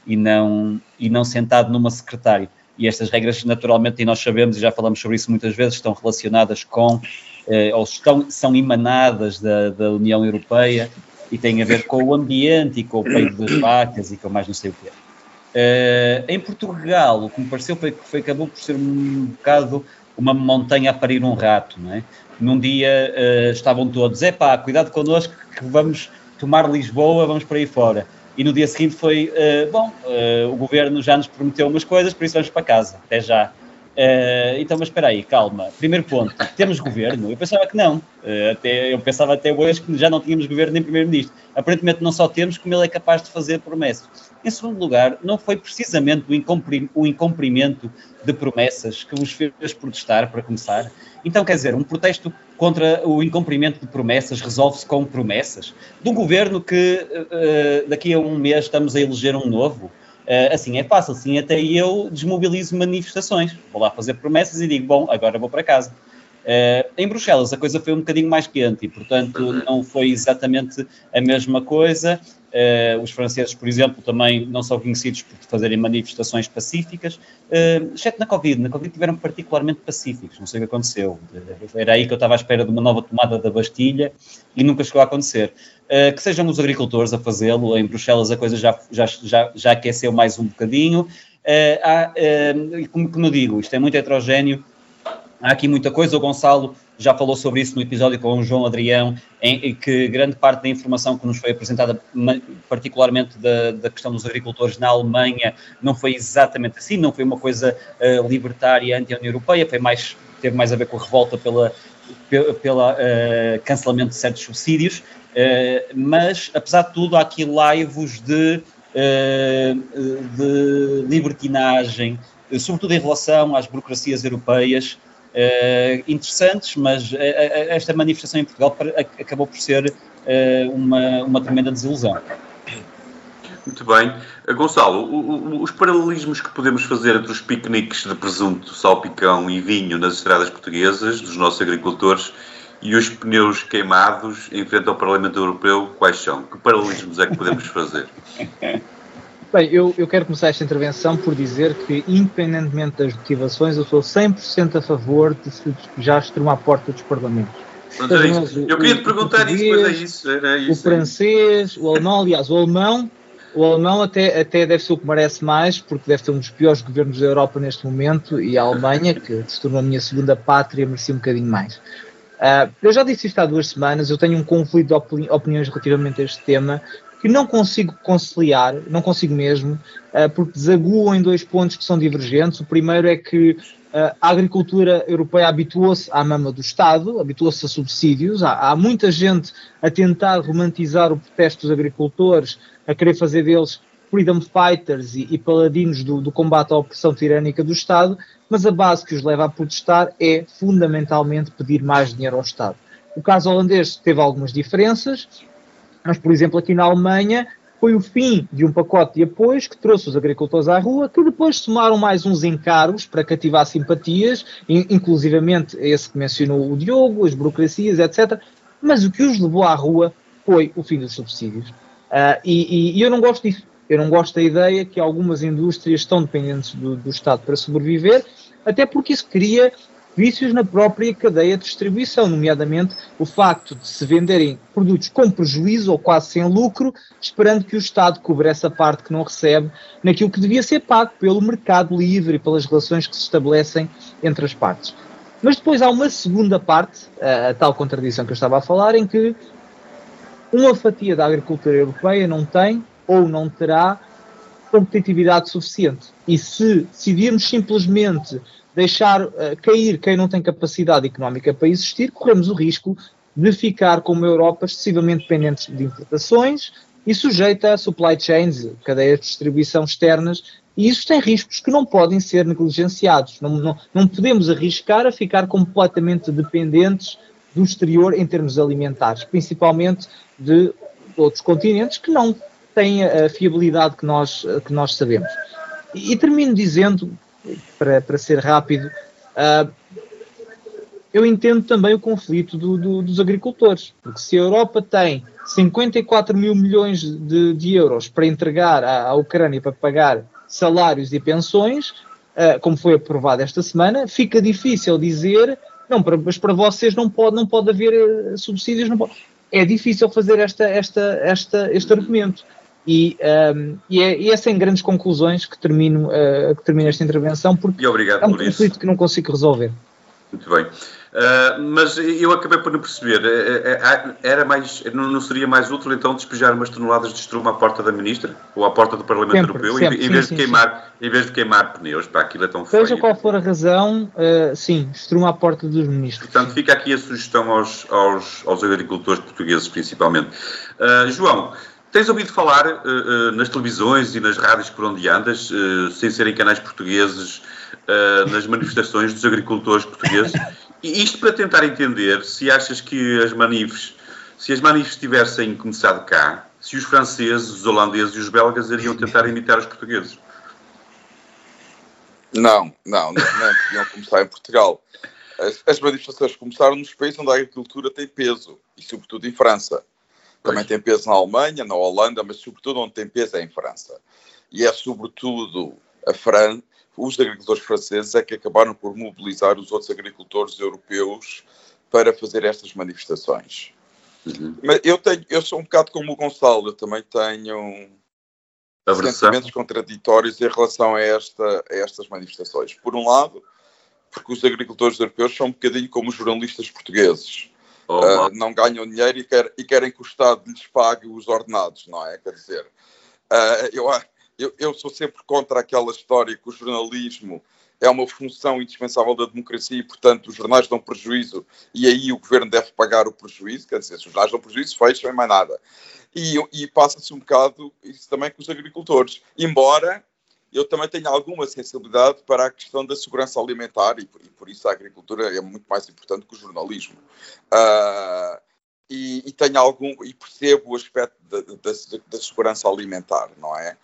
e não, e não sentado numa secretária. E estas regras, naturalmente, e nós sabemos, e já falamos sobre isso muitas vezes, estão relacionadas com, eh, ou estão, são emanadas da, da União Europeia e têm a ver com o ambiente e com o peito das [COUGHS] vacas e com mais não sei o quê. Uh, em Portugal, o que me pareceu foi que foi, acabou por ser um bocado uma montanha a parir um rato, não é? Num dia uh, estavam todos, é pá, cuidado connosco que vamos tomar Lisboa, vamos para aí fora e no dia seguinte foi, uh, bom, o governo já nos prometeu umas coisas, por isso vamos para casa, até já. Uh, então, mas espera aí, calma. Primeiro ponto, temos governo? Eu pensava que não. Uh, até, eu pensava até hoje que já não tínhamos governo nem primeiro-ministro. Aparentemente não só temos, como ele é capaz de fazer promessas. Em segundo lugar, não foi precisamente o, o incumprimento de promessas que vos fez protestar, para começar. Então, quer dizer, um protesto contra o incumprimento de promessas resolve-se com promessas. De um governo que uh, daqui a um mês estamos a eleger um novo. Uh, assim é fácil, assim até eu desmobilizo manifestações. Vou lá fazer promessas e digo, bom, agora vou para casa. Uh, em Bruxelas a coisa foi um bocadinho mais quente e, portanto, não foi exatamente a mesma coisa. Uh, os franceses, por exemplo, também não são conhecidos por fazerem manifestações pacíficas, uh, exceto na Covid. Na Covid tiveram particularmente pacíficos, não sei o que aconteceu. Era aí que eu estava à espera de uma nova tomada da Bastilha e nunca chegou a acontecer. Uh, que sejam os agricultores a fazê-lo, em Bruxelas a coisa já, já, já, já aqueceu mais um bocadinho. Uh, há, como, como eu digo, isto é muito heterogéneo, há aqui muita coisa. O Gonçalo já falou sobre isso no episódio com o João Adrião, em, em que grande parte da informação que nos foi apresentada, particularmente da, da, questão dos agricultores na Alemanha, não foi exatamente assim, não foi uma coisa uh, libertária anti-União Europeia, foi mais, teve mais a ver com a revolta pela, pela uh, cancelamento de certos subsídios, uh, mas, apesar de tudo, há aqui laivos de, de libertinagem, sobretudo em relação às burocracias europeias, uh, interessantes, mas uh, esta manifestação em Portugal acabou por ser uma, uma tremenda desilusão. Muito bem. Gonçalo, o, o, os paralelismos que podemos fazer entre os piqueniques de presunto, salpicão e vinho nas estradas portuguesas, dos nossos agricultores, e os pneus queimados em frente ao Parlamento Europeu, quais são? Que paralelismos é que podemos fazer? [LAUGHS] Bem, eu, eu quero começar esta intervenção por dizer que, independentemente das motivações, eu sou 100% a favor de se despejar à porta dos parlamentos. É eu queria te perguntar isso, mas é isso, era isso. O francês, o alemão, aliás, o alemão, o alemão até, até deve ser o que merece mais, porque deve ter um dos piores governos da Europa neste momento, e a Alemanha, que se tornou a minha segunda pátria, merecia um bocadinho mais. Uh, eu já disse isto há duas semanas, eu tenho um conflito de opini opiniões relativamente a este tema, que não consigo conciliar, não consigo mesmo, uh, porque desaguam em dois pontos que são divergentes. O primeiro é que uh, a agricultura europeia habituou-se à mama do Estado, habituou-se a subsídios. Há, há, muita gente a tentar romantizar o protesto dos agricultores, a querer fazer deles freedom fighters e, e paladinos do, do, combate à opressão tirânica do Estado, mas a base que os leva a protestar é fundamentalmente pedir mais dinheiro ao Estado. O caso holandês teve algumas diferenças, mas, por exemplo, aqui na Alemanha, foi o fim de um pacote de apoios que trouxe os agricultores à rua, que depois somaram mais uns encargos para cativar simpatias, inclusivamente esse que mencionou o Diogo, as burocracias, etc. Mas o que os levou à rua foi o fim dos subsídios. Uh, e, e, e, eu não gosto disso. Eu não gosto da ideia que algumas indústrias estão dependentes do, do Estado para sobreviver, até porque isso cria vícios na própria cadeia de distribuição, nomeadamente o facto de se venderem produtos com prejuízo ou quase sem lucro, esperando que o Estado cubra essa parte que não recebe naquilo que devia ser pago pelo mercado livre e pelas relações que se estabelecem entre as partes. Mas depois há uma segunda parte, a, tal contradição que eu estava a falar, em que uma fatia da agricultura europeia não tem ou não terá competitividade suficiente. E se decidirmos simplesmente deixar uh, cair quem não tem capacidade económica para existir, corremos o risco de ficar como a Europa excessivamente dependentes de importações e sujeita a supply chains, cadeias de distribuição externas, e isso tem riscos que não podem ser negligenciados. Não, não, não podemos arriscar a ficar completamente dependentes do exterior em termos alimentares, principalmente de outros continentes que não têm a fiabilidade que nós, que nós sabemos. E, e termino dizendo, para, para ser rápido, uh, eu entendo também o conflito do, do, dos agricultores, porque se a Europa tem 54 mil milhões de, de euros para entregar à, à, Ucrânia para pagar salários e pensões, uh, como foi aprovado esta semana, fica difícil dizer, não, para, mas para vocês não pode, não pode haver uh, subsídios, não pode. É difícil fazer esta, esta, esta, este argumento. E, um, e, é, e, é, sem grandes conclusões que termino, uh, que termino esta intervenção, porque é um conflito isso. que não consigo resolver. Muito bem. Uh, mas eu acabei por não perceber. Uh, era mais, não seria mais útil então despejar umas toneladas de estrume à porta da ministra ou à porta do Parlamento sempre, Europeu sempre, em, sim, vez de queimar, sim. em vez de queimar pneus? Para aquilo é tão Seja feio. qual for a razão, sim, estrume à porta dos ministros. Portanto, fica aqui a sugestão aos, aos, aos agricultores portugueses, principalmente. João. Tens ouvido falar nas televisões e nas rádios por onde andas, sem serem canais portugueses, nas manifestações dos agricultores portugueses? [LAUGHS] Isto para tentar entender se achas que as manifes, se as manifes tivessem começado cá, se os franceses, os holandeses e os belgas iriam tentar imitar os portugueses. Não, não, não, não podiam começar em Portugal. As, as, manifestações começaram nos países onde a agricultura tem peso, e sobretudo em França. Também pois. tem peso na Alemanha, na Holanda, mas sobretudo onde tem peso é em França. E é sobretudo a Fran os agricultores franceses é que acabaram por mobilizar os outros agricultores europeus para fazer estas manifestações. Uhum. Mas eu, tenho, eu sou um bocado como o Gonçalo, eu também tenho sentimentos contraditórios em relação a, esta, a estas manifestações. Por um lado, porque os agricultores europeus são um bocadinho como os jornalistas portugueses. Oh, uh, não ganham dinheiro e, quer, e, querem que o Estado lhes pague os ordenados, não é? Quer dizer, uh, eu, eu, eu sou sempre contra aquela história que o jornalismo é uma função indispensável da democracia e, portanto, os jornais dão prejuízo e aí o governo deve pagar o prejuízo. Quer dizer, se os jornais dão prejuízo, fecham e mais nada. E, e passa-se um bocado isso também com os agricultores. Embora eu também tenha alguma sensibilidade para a questão da segurança alimentar e por, e por isso a agricultura é muito mais importante que o jornalismo. Uh, e, e tenho algum e percebo o aspecto da, da segurança alimentar, não é?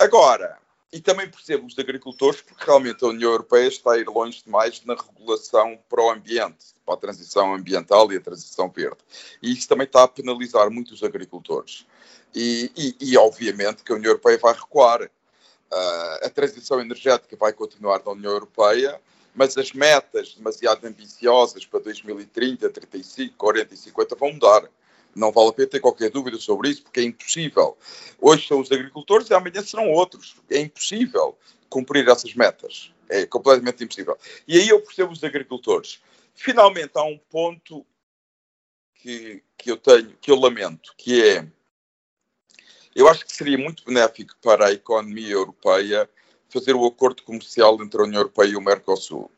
Agora, e também percebo os agricultores, porque realmente a União Europeia está a ir longe demais na regulação para o ambiente, para a transição ambiental e a transição verde. E isso também está a penalizar muito os agricultores. E, e, e obviamente que a União Europeia vai recuar. Uh, a transição energética vai continuar na União Europeia, mas as metas demasiado ambiciosas para 2030, 35, 40 e 50 vão mudar. Não vale a pena ter qualquer dúvida sobre isso, porque é impossível. Hoje são os agricultores e amanhã serão outros. É impossível cumprir essas metas. É completamente impossível. E aí eu percebo os agricultores. Finalmente, há um ponto que, que eu tenho, que eu lamento, que é eu acho que seria muito benéfico para a economia europeia fazer o acordo comercial entre a União Europeia e o Mercosul.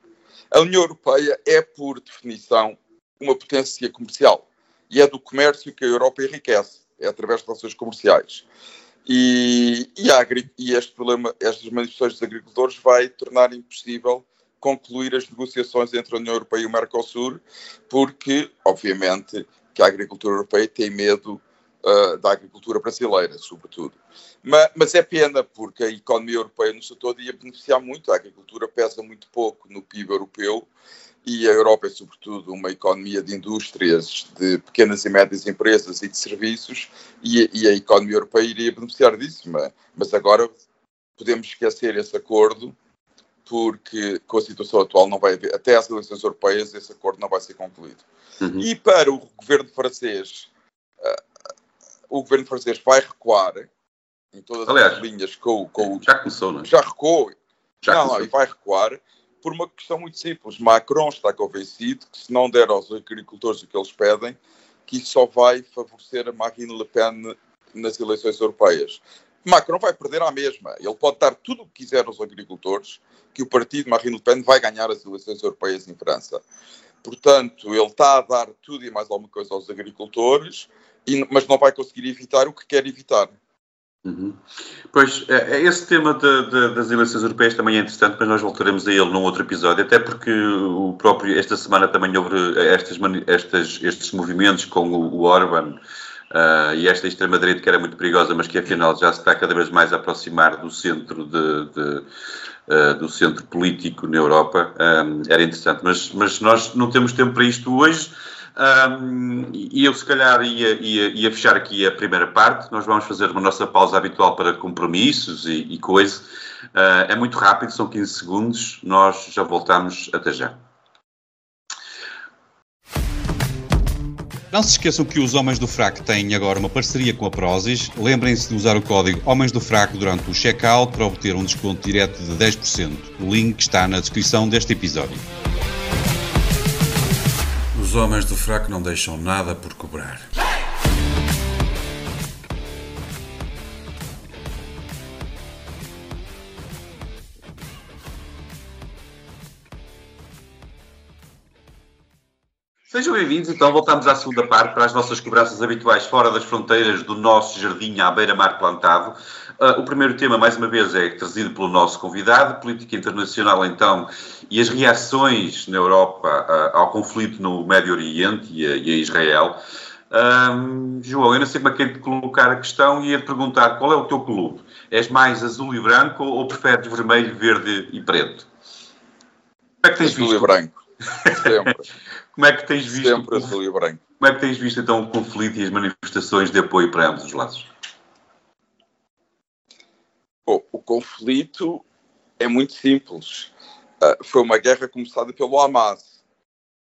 A União Europeia é, por definição, uma potência comercial e é do comércio que a Europa enriquece, é através de relações comerciais. E, e, e este problema, estas manifestações dos agricultores vai tornar impossível concluir as negociações entre a União Europeia e o Mercosul, porque, obviamente, que a agricultura europeia tem medo uh, da agricultura brasileira, sobretudo. Mas, mas, é pena, porque a economia europeia no seu todo ia beneficiar muito, a agricultura pesa muito pouco no PIB europeu, e a Europa é, sobretudo, uma economia de indústrias, de pequenas e médias empresas e de serviços, e, e a economia europeia iria beneficiar disso. Mas, mas, agora podemos esquecer esse acordo, porque com a situação atual não vai haver, até às eleições europeias, esse acordo não vai ser concluído. Uhum. E para o governo francês, uh, o governo francês vai recuar em todas Aliás, as linhas com, com já começou, não é? Já recuou. Já não, não, e vai recuar por uma questão muito simples. Macron está convencido que se não der aos agricultores o que eles pedem, que isso só vai favorecer a Marine Le Pen nas eleições europeias. Macron vai perder à mesma. Ele pode dar tudo o que quiser aos agricultores, que o partido Marine Le Pen vai ganhar as eleições europeias em França. Portanto, ele está a dar tudo e mais alguma coisa aos agricultores, mas não vai conseguir evitar o que quer evitar. Uhum. Pois, é, é, esse tema de, de, das eleições europeias também é interessante, mas nós voltaremos a ele num outro episódio, até porque o próprio, esta semana também houve estas, estas, estes movimentos com o, o Orban Uh, e esta extrema-direita que era muito perigosa, mas que afinal já se está cada vez mais a aproximar do centro, de, de, uh, do centro político na Europa, um, era interessante. Mas, mas nós não temos tempo para isto hoje. Um, e eu, se calhar, ia, ia, ia, fechar aqui a primeira parte. Nós vamos fazer uma nossa pausa habitual para compromissos e, e coisa. Uh, é muito rápido, são 15 segundos. Nós já voltamos. Até já. Não se esqueçam que os Homens do Fraco têm agora uma parceria com a Prozis. Lembrem-se de usar o código Homens do Fraco durante o checkout para obter um desconto direto de 10%. O link está na descrição deste episódio. Os Homens do Fraco não deixam nada por cobrar. Sejam bem-vindos, então voltamos à segunda parte para as nossas cobranças habituais fora das fronteiras do nosso jardim à beira-mar plantado. Uh, o primeiro tema, mais uma vez, é trazido pelo nosso convidado, política internacional então, e as reações na Europa uh, ao conflito no Médio Oriente e a, e a Israel. Um, João, eu não sei como é que é de colocar a questão e ia te perguntar qual é o teu clube? És mais azul e branco ou preferes vermelho, verde e preto? Como é que tens azul visto? Azul e branco, [LAUGHS] sempre. Como é que tens visto? Sempre azul e branco. Como é que tens visto então o conflito e as manifestações de apoio para ambos os lados? Bom, o conflito é muito simples. Uh, foi uma guerra começada pelo Hamas.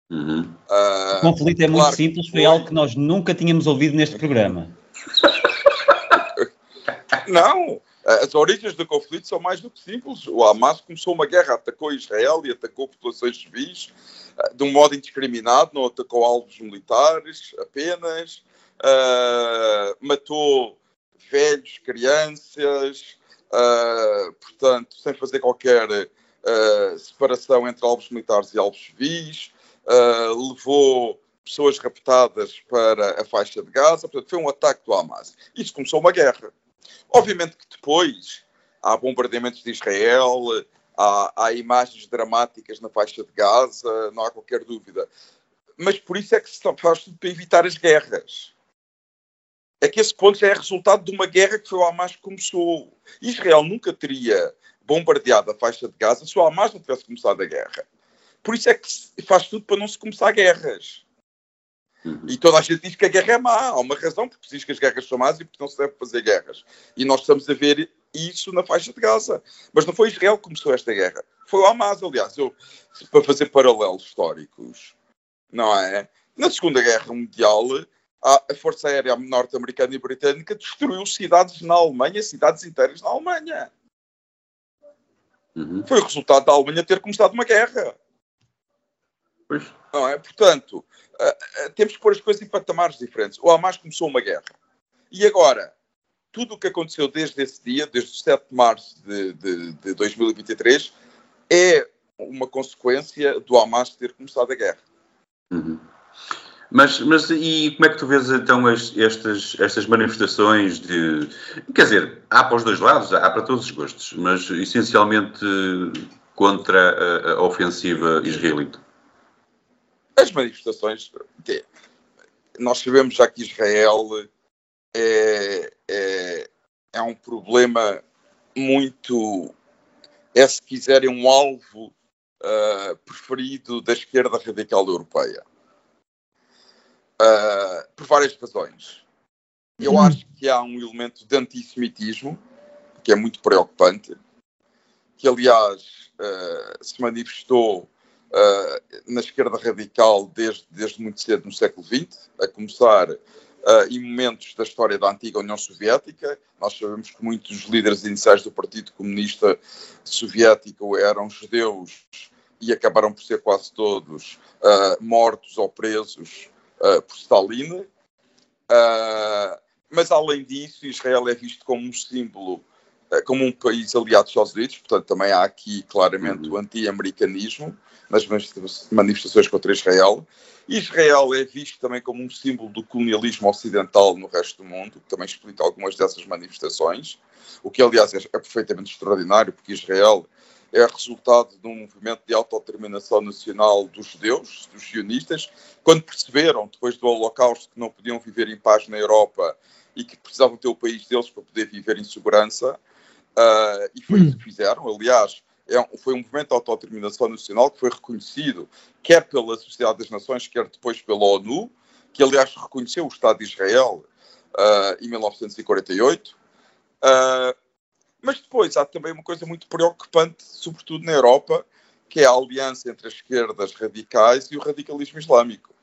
Uhum. Uh, o conflito é muito claro simples, foi, foi algo que nós nunca tínhamos ouvido neste programa. Não, as origens do conflito são mais do que simples. O Hamas começou uma guerra, atacou Israel e atacou populações civis de um modo indiscriminado, não atacou alvos militares apenas, uh, matou velhos, crianças, uh, portanto, sem fazer qualquer uh, separação entre alvos militares e alvos civis, levou pessoas raptadas para a faixa de Gaza, portanto, foi um ataque do Hamas. Isso começou uma guerra. Obviamente que depois há bombardeamentos de Israel, há, há imagens dramáticas na faixa de Gaza, não há qualquer dúvida. Mas por isso é que se faz tudo para evitar as guerras. É que esse ponto já é resultado de uma guerra que foi o Hamas que começou. Israel nunca teria bombardeado a faixa de Gaza se o Hamas não tivesse começado a guerra. Por isso é que faz tudo para não se começar guerras. Uhum. E toda a gente diz que a guerra é má. Há uma razão porque se diz que as guerras são más e porque não se deve fazer guerras. E nós estamos a ver isso na faixa de Gaza. Mas não foi Israel que começou esta guerra. Foi o Hamas, aliás. Eu, para fazer paralelos históricos, não é? Na Segunda Guerra Mundial, a Força Aérea norte-americana e britânica destruiu cidades na Alemanha, cidades inteiras na Alemanha. Uhum. Foi o resultado da Alemanha ter começado uma guerra. Pois. Não é? Portanto, uh, uh, temos que pôr as coisas em patamares diferentes. O Hamas começou uma guerra. E agora, tudo o que aconteceu desde esse dia, desde o 7 de março de, de, de 2023, é uma consequência do Hamas ter começado a guerra. Uhum. Mas, mas e como é que tu vês então as, estas, estas manifestações de. Quer dizer, há para os dois lados, há para todos os gostos, mas essencialmente contra a, a ofensiva israelita? As manifestações. Nós sabemos já que Israel é, é, é um problema muito. É, se quiserem, um alvo uh, preferido da esquerda radical europeia. Uh, por várias razões. Eu hum. acho que há um elemento de antissemitismo que é muito preocupante, que aliás uh, se manifestou uh, na esquerda radical desde, desde muito cedo no século XX, a começar uh, em momentos da história da antiga União Soviética. Nós sabemos que muitos líderes iniciais do Partido Comunista Soviético eram judeus e acabaram por ser quase todos uh, mortos ou presos uh, por Stalin. mas, além disso, Israel é visto como um símbolo, como um país aliado dos Estados Unidos, portanto, também há aqui claramente uhum. o anti-americanismo nas manifestações contra Israel. Israel é visto também como um símbolo do colonialismo ocidental no resto do mundo, que também explica algumas dessas manifestações, o que, aliás, é, é perfeitamente extraordinário, porque Israel é resultado de um movimento de autodeterminação nacional dos judeus, dos sionistas, quando perceberam, depois do Holocausto, que não podiam viver em paz na Europa e que precisavam ter o país deles para poder viver em segurança, uh, e foi isso que fizeram. Aliás, é foi um movimento de autodeterminação nacional que foi reconhecido quer pela Sociedade das Nações, quer depois pela ONU, que aliás reconheceu o Estado de Israel uh, em 1948. Uh, mas depois há também uma coisa muito preocupante, sobretudo na Europa, que é a aliança entre as esquerdas radicais e o radicalismo islâmico,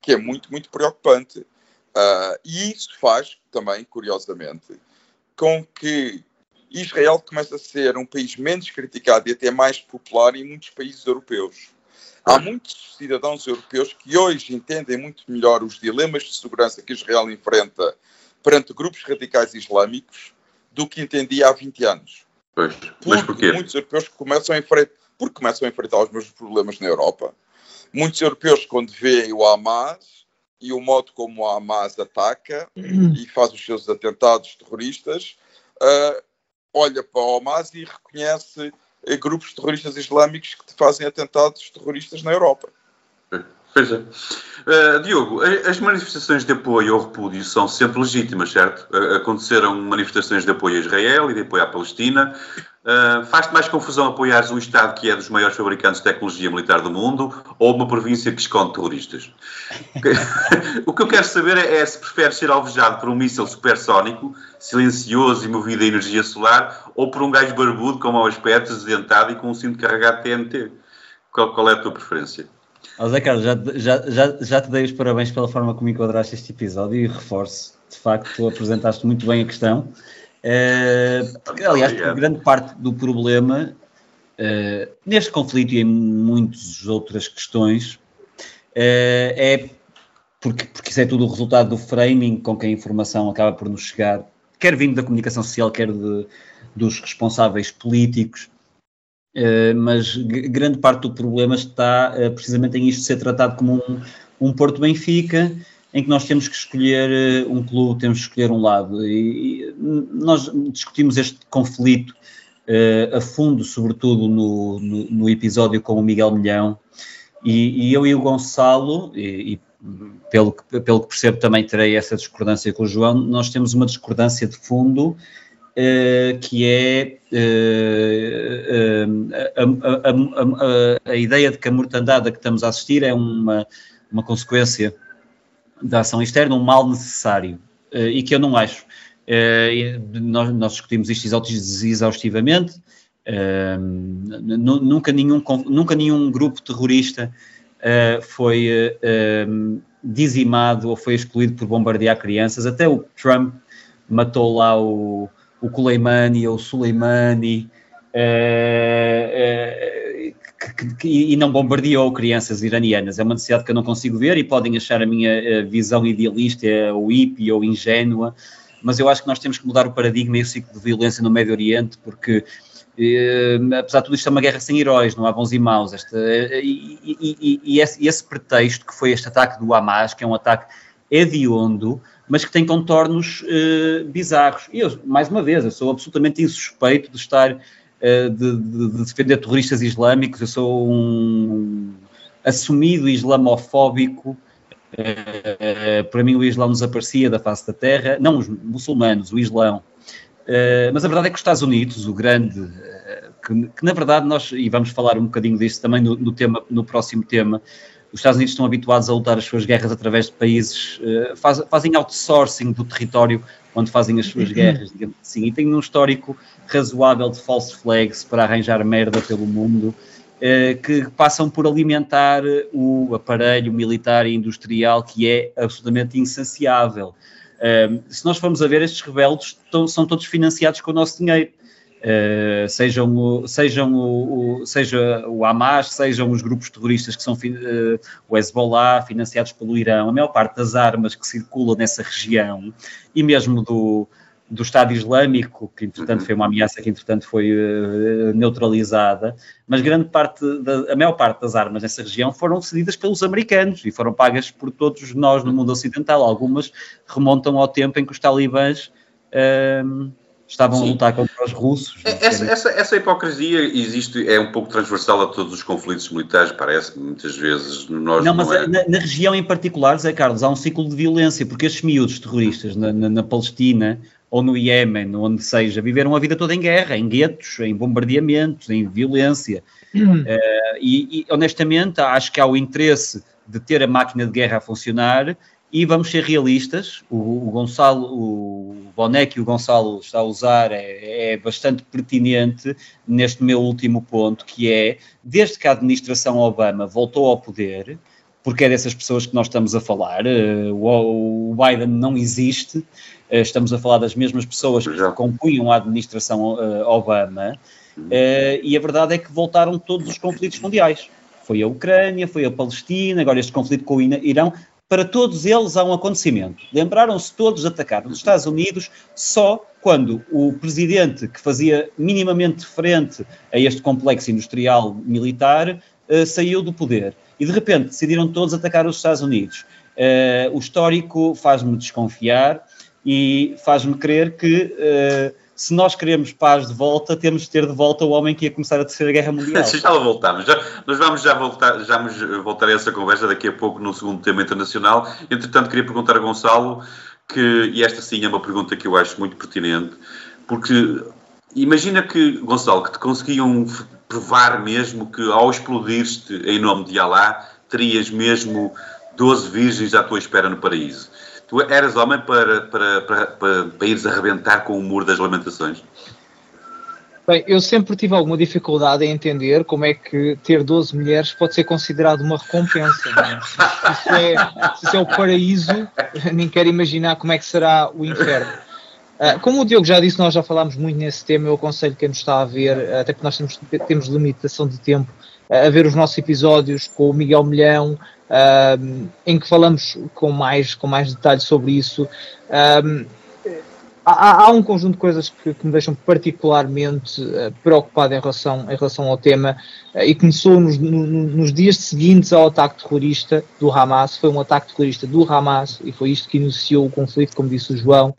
que é muito, muito preocupante. Uh, e isso faz também, curiosamente, com que Israel comece a ser um país menos criticado e até mais popular em muitos países europeus. Há muitos cidadãos europeus que hoje entendem muito melhor os dilemas de segurança que Israel enfrenta perante grupos radicais islâmicos do que entendia há 20 anos. Pois. Mas porquê? Muitos europeus começam a enfrentar, porque começam a enfrentar os mesmos problemas na Europa. Muitos europeus, quando veem o Hamas e o modo como o Hamas ataca e faz os seus atentados terroristas, uh, olha para o Hamas e reconhece uh, grupos terroristas islâmicos que fazem atentados terroristas na Europa. Pois é. Uh, Diogo, as manifestações de apoio ao repúdio são sempre legítimas, certo? Uh, aconteceram manifestações de apoio a Israel e de apoio à Palestina. Uh, Faz-te mais confusão apoiares um Estado que é dos maiores fabricantes de tecnologia militar do mundo ou uma província que esconde terroristas? [LAUGHS] o que eu quero saber é, é se preferes ser alvejado por um míssil supersónico, silencioso e movido a energia solar, ou por um gajo barbudo com mau aspecto, desdentado e com um cinto carregado de TNT. Qual, qual é a tua preferência? Oh, Zé Carlos, já, já, já, já te dei os parabéns pela forma como enquadraste este episódio e reforço, de facto, tu apresentaste muito bem a questão. Uh, porque, aliás, porque grande parte do problema uh, neste conflito e em muitas outras questões uh, é porque, porque isso é tudo o resultado do framing com que a informação acaba por nos chegar, quer vindo da comunicação social, quer de, dos responsáveis políticos. Uh, mas grande parte do problema está uh, precisamente em isto ser tratado como um, um Porto Benfica, em que nós temos que escolher uh, um clube, temos que escolher um lado. E, e nós discutimos este conflito a fundo, sobretudo no, no, no, episódio com o Miguel Milhão, e, e eu e o Gonçalo, e pelo, que, pelo que percebo também terei essa discordância com o João, nós temos uma discordância de fundo Uh, que é uh, a, a, a, a, ideia de que a mortandade a que estamos a assistir é uma, uma consequência da ação externa, um mal necessário, e que eu não acho. Nós, nós, discutimos isto exaustivamente, nunca, nenhum, nunca nenhum grupo terrorista foi dizimado ou foi excluído por bombardear crianças, até o Trump matou lá o, o Kuleimani ou o Suleimani, uh, uh, e não bombardeou crianças iranianas. É uma necessidade que eu não consigo ver e podem achar a minha visão idealista ou hippie ou ingênua, mas eu acho que nós temos que mudar o paradigma e o ciclo de violência no Médio Oriente, porque Uh, apesar de tudo isto é uma guerra sem heróis, não há bons e maus. Esta, uh, e, e, e, e, esse, esse, pretexto que foi este ataque do Hamas, que é um ataque hediondo, mas que tem contornos uh, bizarros. E eu, mais uma vez, eu sou absolutamente insuspeito de estar, uh, de, de, de, defender terroristas islâmicos, eu sou um assumido islamofóbico. Uh, para mim, o Islão desaparecia da face da terra, não os muçulmanos, o Islão. mas a verdade é que os Estados Unidos, o grande, que, que, na verdade nós, e vamos falar um bocadinho disso também no, no, tema, no próximo tema, os Estados Unidos estão habituados a lutar as suas guerras através de países, uh, faz, fazem outsourcing do território onde fazem as suas guerras, digamos assim, e têm um histórico razoável de false flags para arranjar merda pelo mundo, uh, que passam por alimentar o aparelho militar e industrial que é absolutamente insaciável. Uh, se nós formos a ver, estes rebeldes são todos financiados com o nosso dinheiro. Uh, sejam, o, sejam o, o, seja o Hamas, sejam os grupos terroristas que são uh, o Hezbollah, financiados pelo Irão, a maior parte das armas que circulam nessa região, e mesmo do, do Estado Islâmico, que entretanto foi uma ameaça que entretanto foi uh, neutralizada, mas grande parte, da, a maior parte das armas nessa região foram cedidas pelos americanos e foram pagas por todos nós no mundo ocidental. Algumas remontam ao tempo em que os talibãs estavam Sim. a lutar contra os russos. É, essa, essa, essa, hipocrisia existe, é um pouco transversal a todos os conflitos militares, parece muitas vezes. Nós não, mas não é... na, na, região em particular, Zé Carlos, há um ciclo de violência, porque estes miúdos terroristas na, na, na Palestina ou no Iémen, onde seja, viveram a vida toda em guerra, em guetos, em bombardeamentos, em violência. Uh, e, e, honestamente, acho que há o interesse de ter a máquina de guerra a funcionar e vamos ser realistas, o, o Gonçalo, o boné que o Gonçalo está a usar é, é, bastante pertinente neste meu último ponto, que é, desde que a administração Obama voltou ao poder, porque é dessas pessoas que nós estamos a falar, eh, o, o Biden não existe, eh, estamos a falar das mesmas pessoas que compunham a administração eh, Obama, e a verdade é que voltaram todos os conflitos mundiais. Foi a Ucrânia, foi a Palestina, agora este conflito com o Irão, para todos eles há um acontecimento. Lembraram-se todos de atacar os Estados Unidos só quando o presidente que fazia minimamente frente a este complexo industrial militar uh, saiu do poder. E de repente decidiram todos atacar os Estados Unidos. Uh, o histórico faz-me desconfiar e faz-me crer que uh, se nós queremos paz de volta, temos de ter de volta o homem que ia começar a Terceira Guerra [LAUGHS] Mundial. já lá voltamos. Já, nós vamos já voltar, já vamos voltar a essa conversa daqui a pouco no segundo tema internacional. Entretanto, queria perguntar a Gonçalo, que, e esta sim é uma pergunta que eu acho muito pertinente, porque imagina que, Gonçalo, que te conseguiam provar mesmo que ao explodir-te em nome de Alá, terias mesmo 12 virgens à tua espera no paraíso. Tu eras homem para, para, para, para, para ires arrebentar com o muro das lamentações? Bem, eu sempre tive alguma dificuldade em entender como é que ter 12 mulheres pode ser considerado uma recompensa. É? Se, isso é, se isso é o paraíso, nem quero imaginar como é que será o inferno. Uh, como o Diogo já disse, nós já falámos muito nesse tema. Eu aconselho quem nos está a ver, até porque nós temos, temos limitação de tempo, a ver os nossos episódios com o Miguel Milhão, um, em que falamos com mais, com mais detalhes sobre isso. Um, há, há, um conjunto de coisas que, que me deixam particularmente uh, preocupado em relação, em relação ao tema uh, e começou nos, no, nos dias seguintes ao ataque terrorista do Hamas. Foi um ataque terrorista do Hamas e foi isto que iniciou o conflito, como disse o João.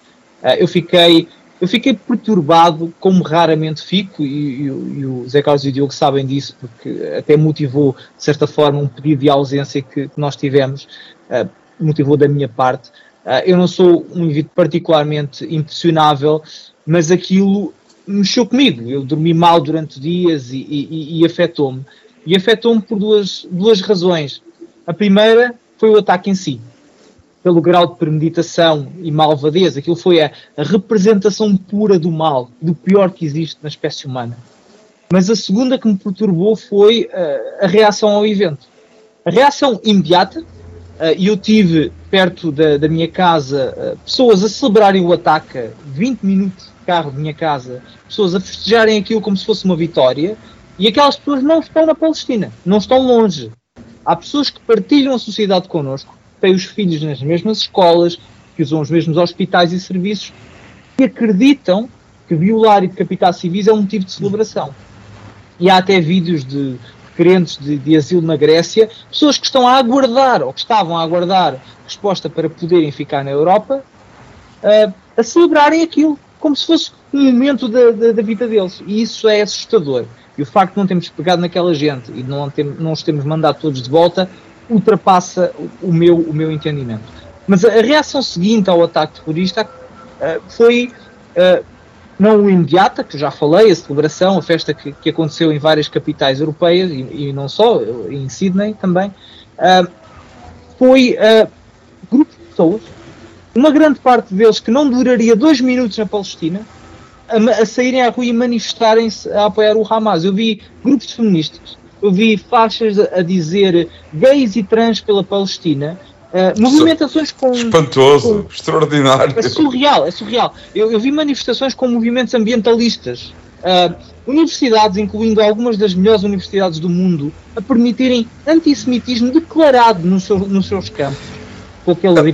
Uh, eu fiquei eu fiquei perturbado, como raramente fico, e, e, e, o Zé Carlos e o Diogo sabem disso, porque até motivou, de certa forma, um pedido de ausência que, que nós tivemos, uh, motivou da minha parte. Uh, eu não sou um indivíduo particularmente impressionável, mas aquilo mexeu comigo. Eu dormi mal durante dias e, e, e afetou-me. E afetou-me por duas, duas razões. A primeira foi o ataque em si pelo grau de premeditação e malvadez. Aquilo foi a, a, representação pura do mal, do pior que existe na espécie humana. Mas a segunda que me perturbou foi uh, a reação ao evento. A reação imediata, uh, e eu tive perto da, da minha casa uh, pessoas a celebrarem o ataque, 20 minutos de carro da minha casa, pessoas a festejarem aquilo como se fosse uma vitória, e aquelas pessoas não estão na Palestina, não estão longe. Há pessoas que partilham a sociedade connosco, têm os filhos nas mesmas escolas, que usam os mesmos hospitais e serviços, e acreditam que violar e decapitar civis é um motivo de celebração. E há até vídeos de crentes de, de, asilo na Grécia, pessoas que estão a aguardar, ou que estavam a aguardar resposta para poderem ficar na Europa, uh, a celebrarem aquilo, como se fosse um momento da, da, da, vida deles. E isso é assustador. E o facto de não termos pegado naquela gente e não, tem, não os termos mandado todos de volta ultrapassa o meu, o meu entendimento. Mas a, reação seguinte ao ataque terrorista uh, foi uh, não imediata, que eu já falei, a celebração, a festa que, que aconteceu em várias capitais europeias e, e não só, em Sydney também, uh, foi grupo de pessoas, uma grande parte deles que não duraria dois minutos na Palestina, a, a saírem à rua e manifestarem-se a apoiar o Hamas. Eu vi grupos feministas, eu vi faixas a dizer gays e trans pela Palestina, uh, movimentações com. Espantoso, com, extraordinário. É surreal, é surreal. Eu, eu vi manifestações com movimentos ambientalistas. Uh, universidades, incluindo algumas das melhores universidades do mundo, a permitirem antissemitismo declarado no seu, nos seus campos.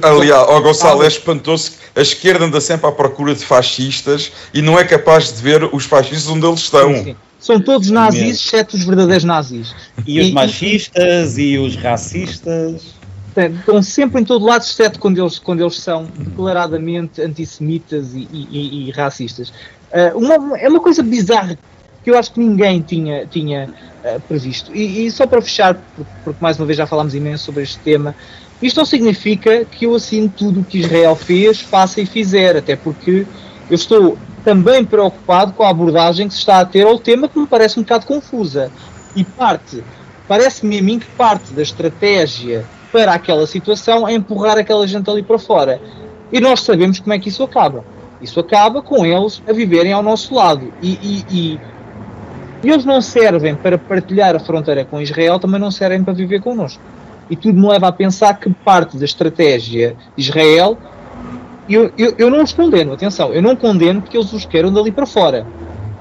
Aliás, oh Gonçalo, é espantoso a esquerda anda sempre à procura de fascistas e não é capaz de ver os fascistas onde eles estão. Sim, sim. São todos nazis, exceto os verdadeiros nazis. E, e os machistas e, e os racistas. Estão sempre em todo lado, exceto quando eles, quando eles são declaradamente antissemitas e, e, e racistas. Uh, uma, é uma coisa bizarra que eu acho que ninguém tinha, tinha uh, previsto. E, e, só para fechar, porque, porque, mais uma vez já falámos imenso sobre este tema, isto não significa que eu assino tudo o que Israel fez, faça e fizer, até porque eu estou também preocupado com a abordagem que se está a ter ao tema que me parece um bocado confusa. E parte, parece-me a mim que parte da estratégia para aquela situação é empurrar aquela gente ali para fora. E nós sabemos como é que isso acaba. Isso acaba com eles a viverem ao nosso lado. E, e, e, e eles não servem para partilhar a fronteira com Israel, também não servem para viver connosco. E tudo me leva a pensar que parte da estratégia de Israel, eu, eu, eu não os condeno, atenção, eu não condeno porque eles os queiram dali para fora.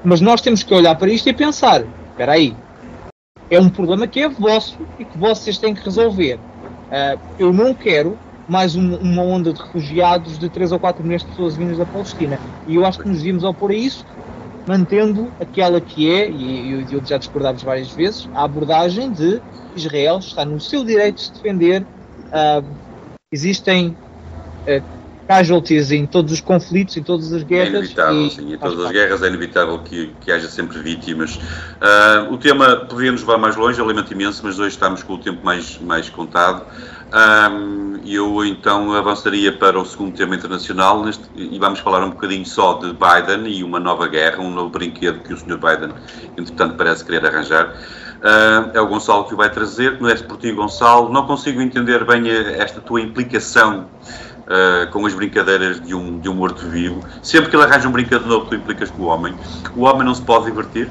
Mas nós temos que olhar para isto e pensar: espera aí, é um problema que é vosso e que vocês têm que resolver. Uh, eu não quero mais um, uma onda de refugiados de 3 ou 4 milhões de pessoas vindas da Palestina. E eu acho que nos devíamos opor a isso, mantendo aquela que é, e eu, já discordámos várias vezes, a abordagem de Israel está no seu direito de se defender. Uh, existem uh, casualties em todos os conflitos, em todas as guerras. É inevitável, e, sim. Em todas as guerras é inevitável que, que haja sempre vítimas. Uh, o tema poderia nos levar mais longe, eu lamento imenso, mas hoje estamos com o tempo mais, mais contado. Um, eu então avançaria para o segundo tema internacional neste, e vamos falar um bocadinho só de Biden e uma nova guerra, um novo brinquedo que o Sr. Biden, entretanto, parece querer arranjar. Uh, é o Gonçalo que o vai trazer. Começo por ti, Gonçalo. Não consigo entender bem esta tua implicação uh, com as brincadeiras de um, de um morto-vivo. Sempre que ele arranja um brinquedo novo, tu implicas com o homem. O homem não se pode divertir?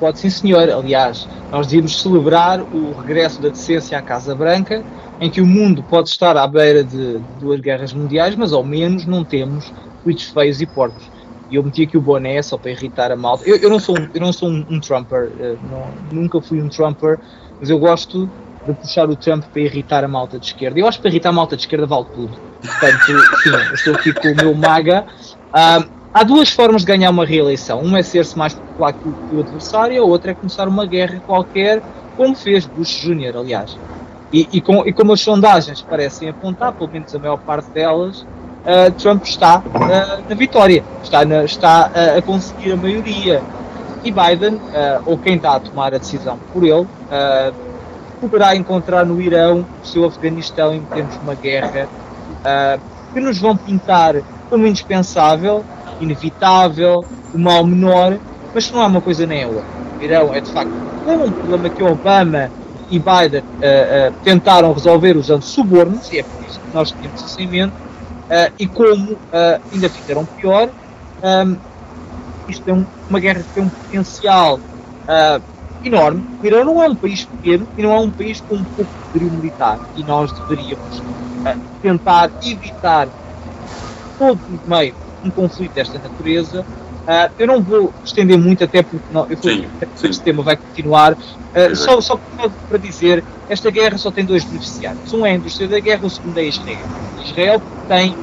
Pode sim, senhor. Aliás, nós devíamos celebrar o regresso da decência à Casa Branca, em que o mundo pode estar à beira de duas guerras mundiais, mas ao menos não temos tweets feios e porcos. E eu meti aqui o boné só para irritar a malta. Eu, eu não sou, eu não sou um, um Trumper, uh, não, nunca fui um Trumper, mas eu gosto de puxar o Trump para irritar a malta de esquerda. Eu acho que para irritar a malta de esquerda vale tudo. Portanto, sim, eu estou aqui com o meu MAGA. Uh, Há duas formas de ganhar uma reeleição. Uma é ser-se mais popular que o, adversário, a outra é começar uma guerra qualquer, como fez Bush Jr., aliás. E, e, com, e como as sondagens parecem apontar, pelo menos a maior parte delas, uh, Trump está uh, na vitória, está, na, está uh, a conseguir a maioria. E Biden, ou quem está a tomar a decisão por ele, poderá encontrar no Irão o seu Afeganistão em termos de uma guerra que nos vão pintar como indispensável inevitável, o mal menor, mas não há uma coisa nem a outra. Irão é de facto é um problema que Obama e Biden uh, uh, tentaram resolver usando subornos, e é por isso que nós temos isso em mente, uh, e como ainda fizeram pior, um, isto é um, uma guerra que tem um potencial enorme. O Irão não é um país pequeno e não é um país com um pouco de poderio militar, e nós deveríamos tentar evitar todo o meio um conflito desta natureza. Uh, eu não vou estender muito, até porque não, eu sim, sim. este tema vai continuar. Uh, só, só para dizer, esta guerra só tem dois beneficiários. Um é a indústria da guerra, o segundo é Israel. Israel tem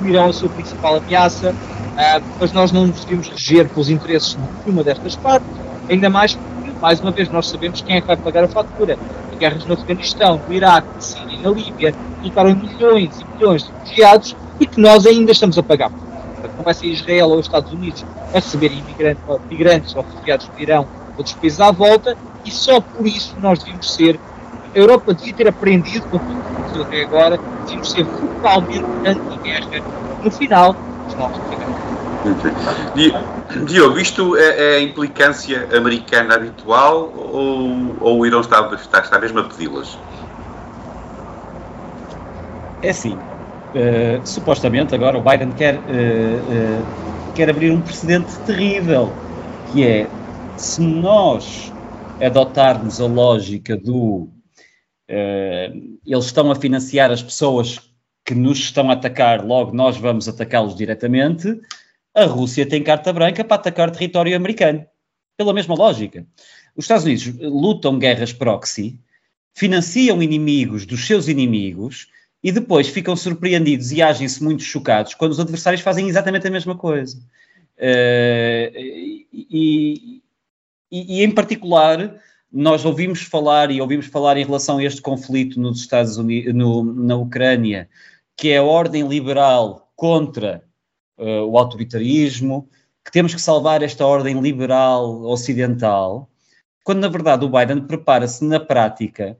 o Irão a sua principal ameaça, uh, mas nós não nos devemos reger pelos interesses de uma destas partes, ainda mais porque, mais uma vez, nós sabemos quem é que vai pagar a fatura. As guerras no Afeganistão, no Iraque, na Síria e na Líbia resultaram em milhões e milhões de refugiados e que nós ainda estamos a pagar não vai ser Israel ou os Estados Unidos a receber imigrantes, ou, migrantes ou refugiados do Irão ou dos países à volta, e só por isso nós devíamos ser. A Europa devia ter aprendido com tudo que aconteceu até agora, devíamos ser totalmente anti-guerra. No final, os nossos Diogo, isto é, é, a implicância americana habitual ou, ou o Irão está, está, está mesmo a pedi-las? É assim, Uh, supostamente agora o Biden quer, uh, uh, quer abrir um precedente terrível, que é se nós adotarmos a lógica do eles estão a financiar as pessoas que nos estão a atacar, logo nós vamos atacá-los diretamente, a Rússia tem carta branca para atacar território americano. Pela mesma lógica. Os Estados Unidos lutam guerras proxy, financiam inimigos dos seus inimigos e depois ficam surpreendidos e agem-se muito chocados quando os adversários fazem exatamente a mesma coisa. Uh, e, e, e, em particular, nós ouvimos falar e ouvimos falar em relação a este conflito nos Estados Unidos, no, na Ucrânia, que é a ordem liberal contra uh, o autoritarismo, que temos que salvar esta ordem liberal ocidental, quando na verdade o Biden prepara-se na prática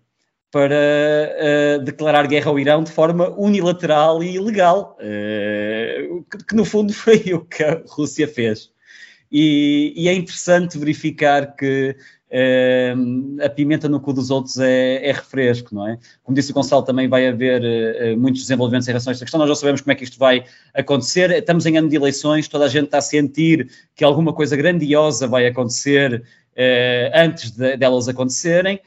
para uh, declarar guerra ao Irão de forma unilateral e ilegal, uh, que, que, no fundo [LAUGHS] foi o que a Rússia fez. E, e é interessante verificar que uh, a pimenta no cu dos outros é, é, refresco, não é? Como disse o Gonçalo, também vai haver muitos desenvolvimentos em relação a esta questão. Nós já sabemos como é que isto vai acontecer. Estamos em ano de eleições, toda a gente está a sentir que alguma coisa grandiosa vai acontecer antes de, delas acontecerem.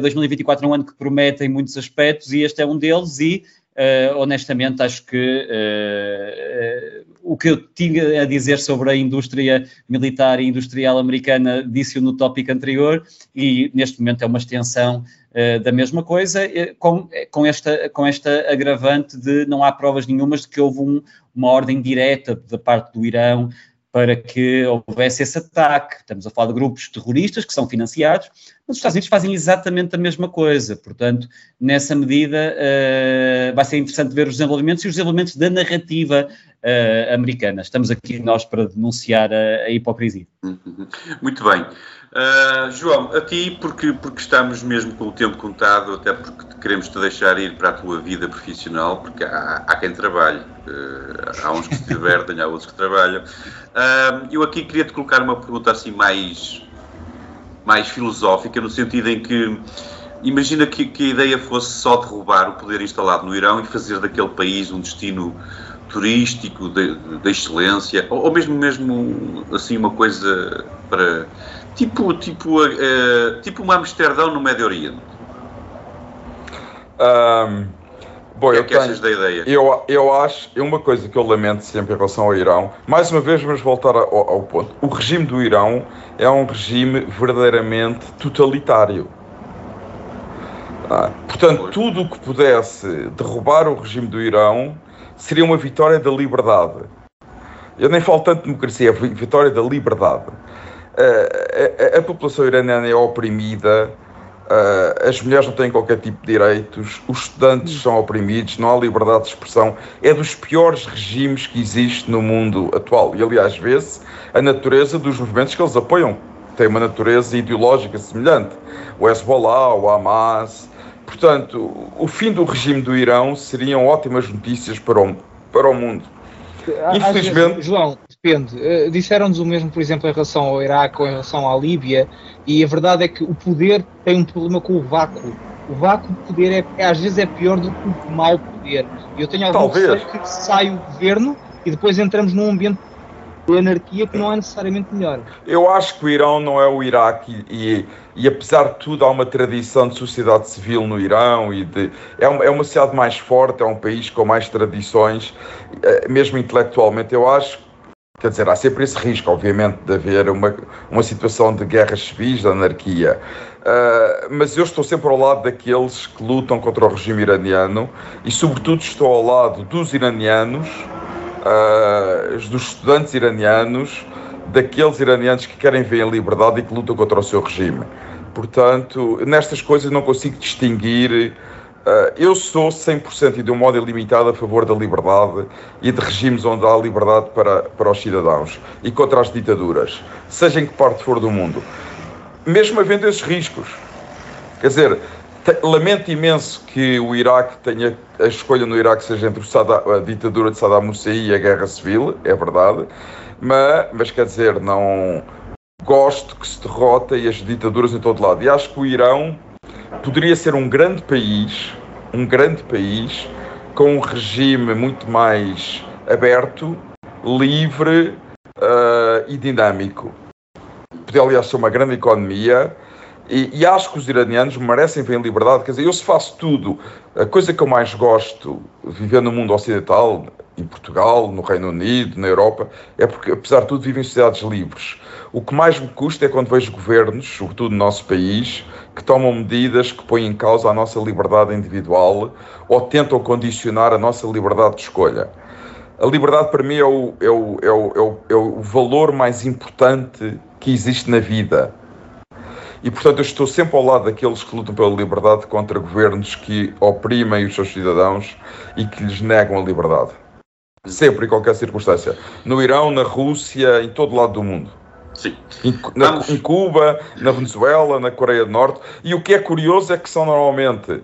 2024 é um ano que promete em muitos aspectos e este é um deles e uh, honestamente acho que uh, o que eu tinha a dizer sobre a indústria militar e industrial americana disse-o no tópico anterior e neste momento é uma extensão da mesma coisa, com, com, esta, com esta agravante de não há provas nenhumas de que houve um, uma ordem direta da parte do Irão para que houvesse esse ataque. Estamos a falar de grupos terroristas que são financiados, mas os Estados Unidos fazem exatamente a mesma coisa. Portanto, nessa medida, uh, vai ser interessante ver os desenvolvimentos e os desenvolvimentos da narrativa uh, americana. Estamos aqui nós para denunciar a, a hipocrisia. Uhum. Muito bem. Uh, João, a ti, porque, porque estamos mesmo com o tempo contado, até porque queremos te deixar ir para a tua vida profissional, porque há, há quem trabalhe, há uns que se divertem, há outros que trabalham. Uh, eu aqui queria te colocar uma pergunta assim mais, mais filosófica, no sentido em que imagina que, que a ideia fosse só derrubar o poder instalado no Irão e fazer daquele país um destino turístico de excelência, ou, ou, mesmo mesmo assim uma coisa para Tipo, tipo, uh, tipo uma Amsterdão no Médio Oriente. Um, bom, que é eu que tenho, da ideia? Eu, eu acho, é uma coisa que eu lamento sempre em relação ao Irão, mais uma vez vamos voltar ao, ao ponto. O regime do Irão é um regime verdadeiramente totalitário. Ah, portanto, pois. tudo o que pudesse derrubar o regime do Irão seria uma vitória da liberdade. Eu nem falo tanto de democracia, é vitória da liberdade a, a, a população iraniana é oprimida, Uh, as mulheres não têm qualquer tipo de direitos, os estudantes são oprimidos, não há liberdade de expressão. É dos piores regimes que existe no mundo atual. E, aliás, vê-se a natureza dos movimentos que eles apoiam. Tem uma natureza ideológica semelhante. O Hezbollah, o Hamas. Portanto, o fim do regime do Irão seriam ótimas notícias para o, para o mundo. Infelizmente. João, depende. Uh, Disseram-nos o mesmo, por exemplo, em relação ao Iraque ou em relação à Líbia, e a verdade é que o poder tem um problema com o vácuo. O vácuo de poder é, às vezes é pior do que o mau poder. Eu tenho algum receio que sai o governo e depois entramos num ambiente de anarquia que não é necessariamente melhor. Eu acho que o Irão não é o Iraque e, e, apesar de tudo há uma tradição de sociedade civil no Irão e de, é, uma, é uma sociedade mais forte, é um país com mais tradições, eh, mesmo intelectualmente. Eu acho Quer dizer, há sempre esse risco, obviamente, de haver uma, uma situação de guerras civis, de anarquia. Uh, mas eu estou sempre ao lado daqueles que lutam contra o regime iraniano e, sobretudo, estou ao lado dos iranianos uh, dos estudantes iranianos, daqueles iranianos que querem ver a liberdade e que lutam contra o seu regime. Portanto, nestas coisas não consigo distinguir. Uh, eu sou 100% e de um modo ilimitado a favor da liberdade e de regimes onde há liberdade para, para os cidadãos e contra as ditaduras, seja em que parte for do mundo. Mesmo havendo esses riscos. Quer dizer, Lamento imenso que o Iraque tenha a escolha no Iraque seja entre a ditadura de Saddam Hussein e a guerra civil, é verdade, mas, mas quer dizer, não gosto que se derrota e as ditaduras em todo lado. E acho que o Irão poderia ser um grande país, um grande país com um regime muito mais aberto, livre uh, e dinâmico. Poderia, aliás, ser uma grande economia e, e, acho que os iranianos merecem ver liberdade. Quer dizer, eu se faço tudo, a coisa que eu mais gosto, viver no mundo ocidental, em Portugal, no Reino Unido, na Europa, é porque, apesar de tudo, vivem em sociedades livres. O que mais me custa é quando vejo governos, sobretudo no nosso país, que tomam medidas que põem em causa a nossa liberdade individual ou tentam condicionar a nossa liberdade de escolha. A liberdade, para mim, é o, é o, é o, é o, é o valor mais importante que existe na vida e, portanto, eu estou sempre ao lado daqueles que lutam pela liberdade contra governos que oprimem os seus cidadãos e que lhes negam a liberdade. Sempre, em qualquer circunstância. No Irão, na Rússia, em todo lado do mundo. Sim. Em, na, em, Cuba, na Venezuela, na Coreia do Norte. E o que é curioso é que são normalmente uh,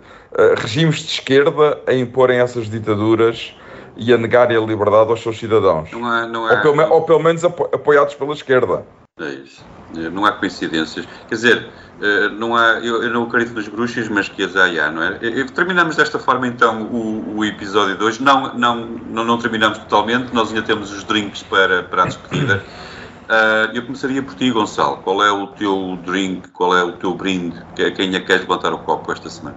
regimes de esquerda a imporem essas ditaduras e a negarem a liberdade aos seus cidadãos. Não há, não há... Ou, pelo, ou, pelo, menos apo, apoiados pela esquerda. É isso. É, não há coincidências. Quer dizer, eh, não há, eu, eu não acredito nos bruxas, mas que as há, não é? Terminamos desta forma então o, o episódio 2. Não, não, não, não terminamos totalmente, nós ainda temos os drinks para, para a despedida. Uh, eu começaria por ti, Gonçalo. Qual é o teu drink, qual é o teu brinde? Quem é que queres levantar o copo esta semana?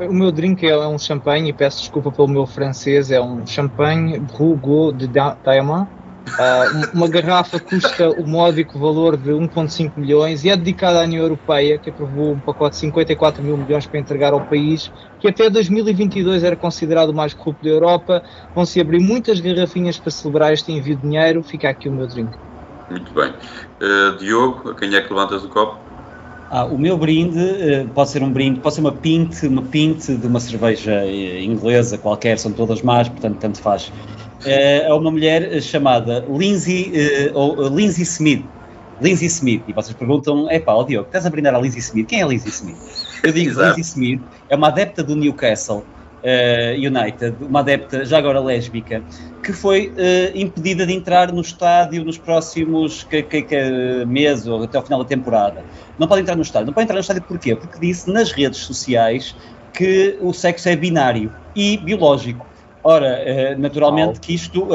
O meu drink é um champanhe, e peço desculpa pelo meu francês, é um champanhe Brugot de Diamant. Uh, uma garrafa custa o módico valor de 1,5 milhões e é dedicada à União Europeia, que aprovou um pacote de 54 mil milhões para entregar ao país, que até 2022 era considerado o mais corrupto da Europa. Vão-se abrir muitas garrafinhas para celebrar este envio de dinheiro. Fica aqui o meu drink. Muito bem. Uh, Diogo, a quem é que levantas o copo? Ah, o meu brinde uh, pode ser um brinde, pode ser uma pinte, uma pinte de uma cerveja uh, inglesa qualquer, são todas más, portanto tanto faz. é uma mulher chamada Lindsay, ou Lindsay Smith. Lindsay Smith. E vocês perguntam, é pá, oh Diogo, estás a brindar a Lindsay Smith? Quem é a Lindsay Smith? Eu digo, [LAUGHS] Lindsay Smith é uma adepta do Newcastle, uh, United, uma adepta já agora lésbica, que foi uh, impedida de entrar no estádio nos próximos que, que, que, meses ou até ao final da temporada. Não pode entrar no estádio. Não pode entrar no estádio porquê? Porque disse nas redes sociais que o sexo é binário e biológico. Ora, uh, naturalmente que isto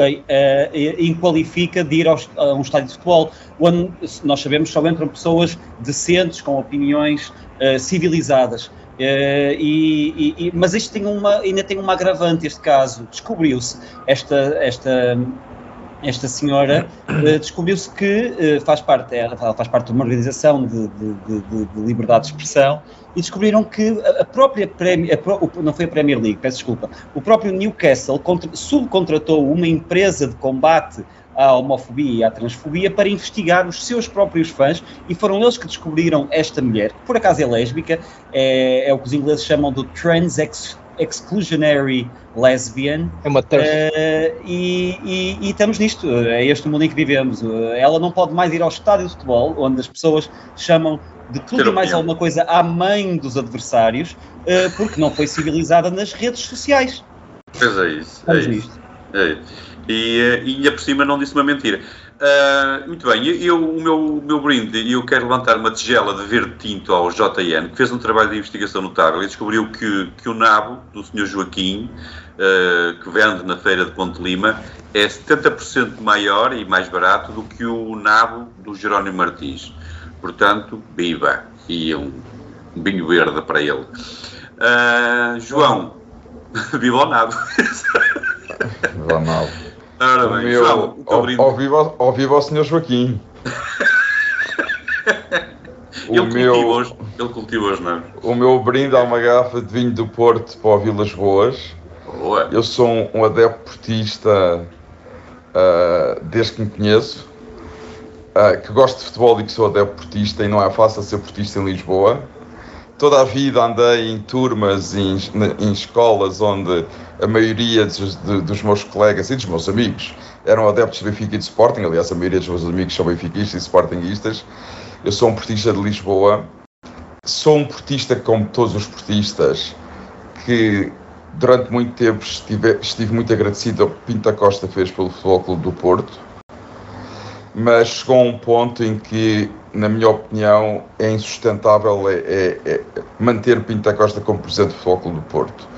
inqualifica de ir a um estádio de futebol, onde nós sabemos só entram pessoas decentes, com opiniões civilizadas. Uh, e, e, mas isto tem uma, ainda tem uma agravante, este caso. Descobriu-se, esta, esta, esta senhora, uh, descobriu-se que uh, faz, parte, ela faz parte de uma organização de, de, de, de liberdade de expressão e descobriram que a própria Premier, não foi a Premier League, peço desculpa, o próprio Newcastle contra, subcontratou uma empresa de combate à homofobia e à transfobia para investigar os seus próprios fãs e foram eles que descobriram esta mulher, que por acaso é lésbica, é, é o que os ingleses chamam de trans ex, exclusionary lesbian. É uma uh, e, e, e, estamos nisto, é este o mundo em que vivemos. Ela não pode mais ir ao estádio de futebol, onde as pessoas chamam de tudo e mais alguma coisa à mãe dos adversários, uh, porque não foi civilizada nas redes sociais. Pois é isso. É. Isso. É isso. E, eh, e ainda por cima não disse uma mentira. Uh, muito bem, eu, o meu, meu brinde, eu quero levantar uma tigela de verde tinto ao JN, que fez um trabalho de investigação notável e descobriu que, que o nabo do Sr. Joaquim, uh, que vende na feira de Ponte Lima, é 70% maior e mais barato do que o nabo do Jerónimo Martins. Portanto, viva! E um, vinho verde para ele. Uh, João, [LAUGHS] viva o nabo! viva o nabo! Ora bem, meu, João, ao, ao, vivo, ao vivo ao Sr. Joaquim. [LAUGHS] ele, o meu, ele cultiva os nomes. O meu brinde a uma garrafa de vinho do Porto para o Vilas Boas. Boa. Eu sou um, um adepto portista uh, desde que me conheço. Uh, que gosto de futebol e que sou adepto portista e não é fácil ser portista em Lisboa toda a vida andei em turmas, em, em escolas onde a maioria dos, dos, meus colegas e dos meus amigos eram adeptos de Benfica e de Sporting. Aliás, a maioria dos meus amigos são benfiquistas e sportinguistas. Eu sou um portista de Lisboa. Sou um portista, como todos os portistas, que durante muito tempo estive, estive muito agradecido ao que Pinta Costa fez pelo Futebol Clube do Porto. Mas chegou a um ponto em que na minha opinião, é insustentável é, é, é manter Pinto da Costa como presidente do Futebol do Porto.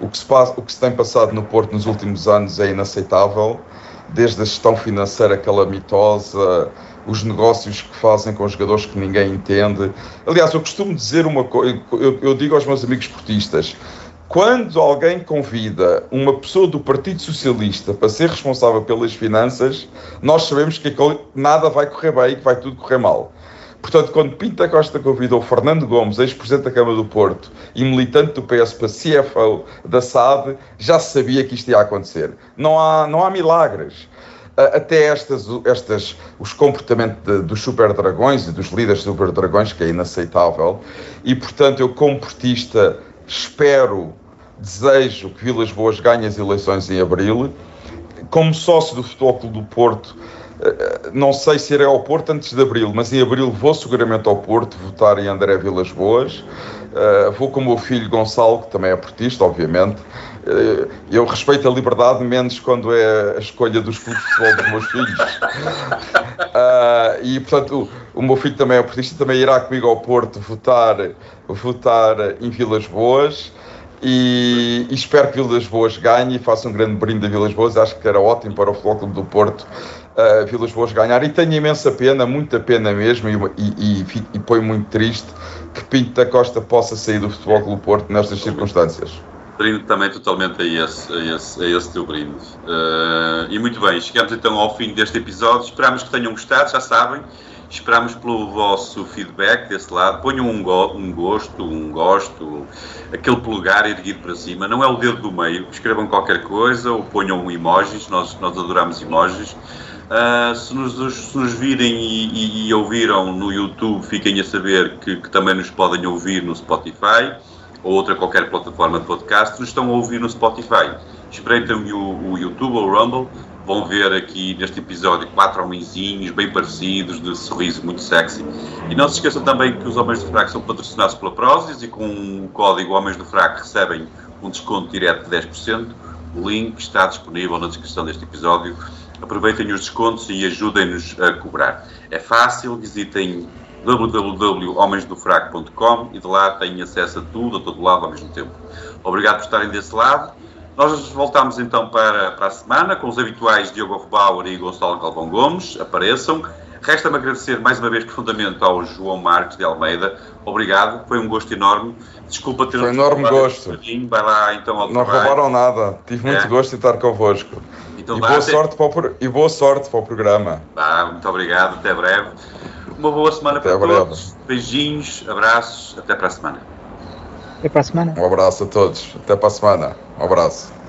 O que, se passa, o que se tem passado no Porto nos últimos anos é inaceitável, desde a gestão financeira calamitosa, os negócios que fazem com os jogadores que ninguém entende. Aliás, eu costumo dizer uma coisa, eu, eu digo aos meus amigos portistas, quando alguém convida uma pessoa do Partido Socialista para ser responsável pelas finanças, nós sabemos que nada vai correr bem e que vai tudo correr mal. Portanto, quando Pinta Costa convidou Fernando Gomes, ex-presidente da Câmara do Porto e militante do PS para CFO da SAD, já sabia que isto ia acontecer. Não há, não há milagres. Até estas, estas, os comportamentos de, dos super dragões e dos líderes super dragões, que é inaceitável, e portanto eu, como portista, espero, desejo que Vilas Boas ganhe as eleições em abril como sócio do Futebol Clube do Porto, eh, não sei se irei ao Porto antes de abril, mas em abril vou seguramente ao Porto votar em André Vilas Boas. Uh, vou com o meu filho Gonçalo, que também é portista, obviamente. Uh, eu respeito a liberdade, menos quando é a escolha dos clubes de futebol dos meus filhos. [LAUGHS] E, portanto, o, o, meu filho também é portista, também irá comigo ao Porto votar, votar em Vilas Boas. E, e, espero que Vilas Boas ganhe e faça um grande brinde a Vilas Boas. Acho que era ótimo para o Futebol Clube do Porto uh, Vilas Boas ganhar. E tenho imensa pena, muita pena mesmo, e, e, e, põe muito triste que Pinto da Costa possa sair do Futebol Clube Porto nestas circunstâncias. Brinde também totalmente a esse, a esse, a esse teu brinde. Uh, e muito bem, chegamos então ao fim deste episódio. Esperamos que tenham gostado, já sabem. Esperamos pelo vosso feedback desse lado. Ponham um, go um gosto, um gosto, aquele polegar erguido para cima. Não é o dedo do meio. Escrevam qualquer coisa ou ponham emojis. Nós, nós adoramos emojis. Uh, se, nos, se, nos, virem e, e, e, ouviram no YouTube, fiquem a saber que, que, também nos podem ouvir no Spotify ou outra qualquer plataforma de podcast. Nos estão a ouvir no Spotify. Espreitem o, o YouTube ou o Rumble. Vão ver aqui neste episódio quatro homenzinhos bem parecidos, de sorriso muito sexy. E não se esqueçam também que os Homens do Fraco são patrocinados pela Prozis e com o código Homens do Fraco recebem um desconto direto de 10%. O link está disponível na descrição deste episódio aproveitem os descontos e ajudem-nos a cobrar. É fácil, visitem www.homensdofraco.com e de lá têm acesso a tudo, a todo lado ao mesmo tempo. Obrigado por estarem desse lado. Nós voltamos então para, para a semana com os habituais Diogo Rebauer e Gonçalo Galvão Gomes. Apareçam. Resta-me agradecer mais uma vez profundamente ao João Marques de Almeida. Obrigado, foi um gosto enorme. Desculpa ter Foi um enorme gosto. Vai lá então ao Não trabalho. roubaram nada. Tive muito é. gosto de estar convosco. Então, e, boa sorte para o, e boa sorte para o programa. Bah, muito obrigado, até breve. Uma boa semana até para breve. todos. Beijinhos, abraços, até para a semana. Até para a semana. Um abraço a todos. Até para a semana. Um abraço.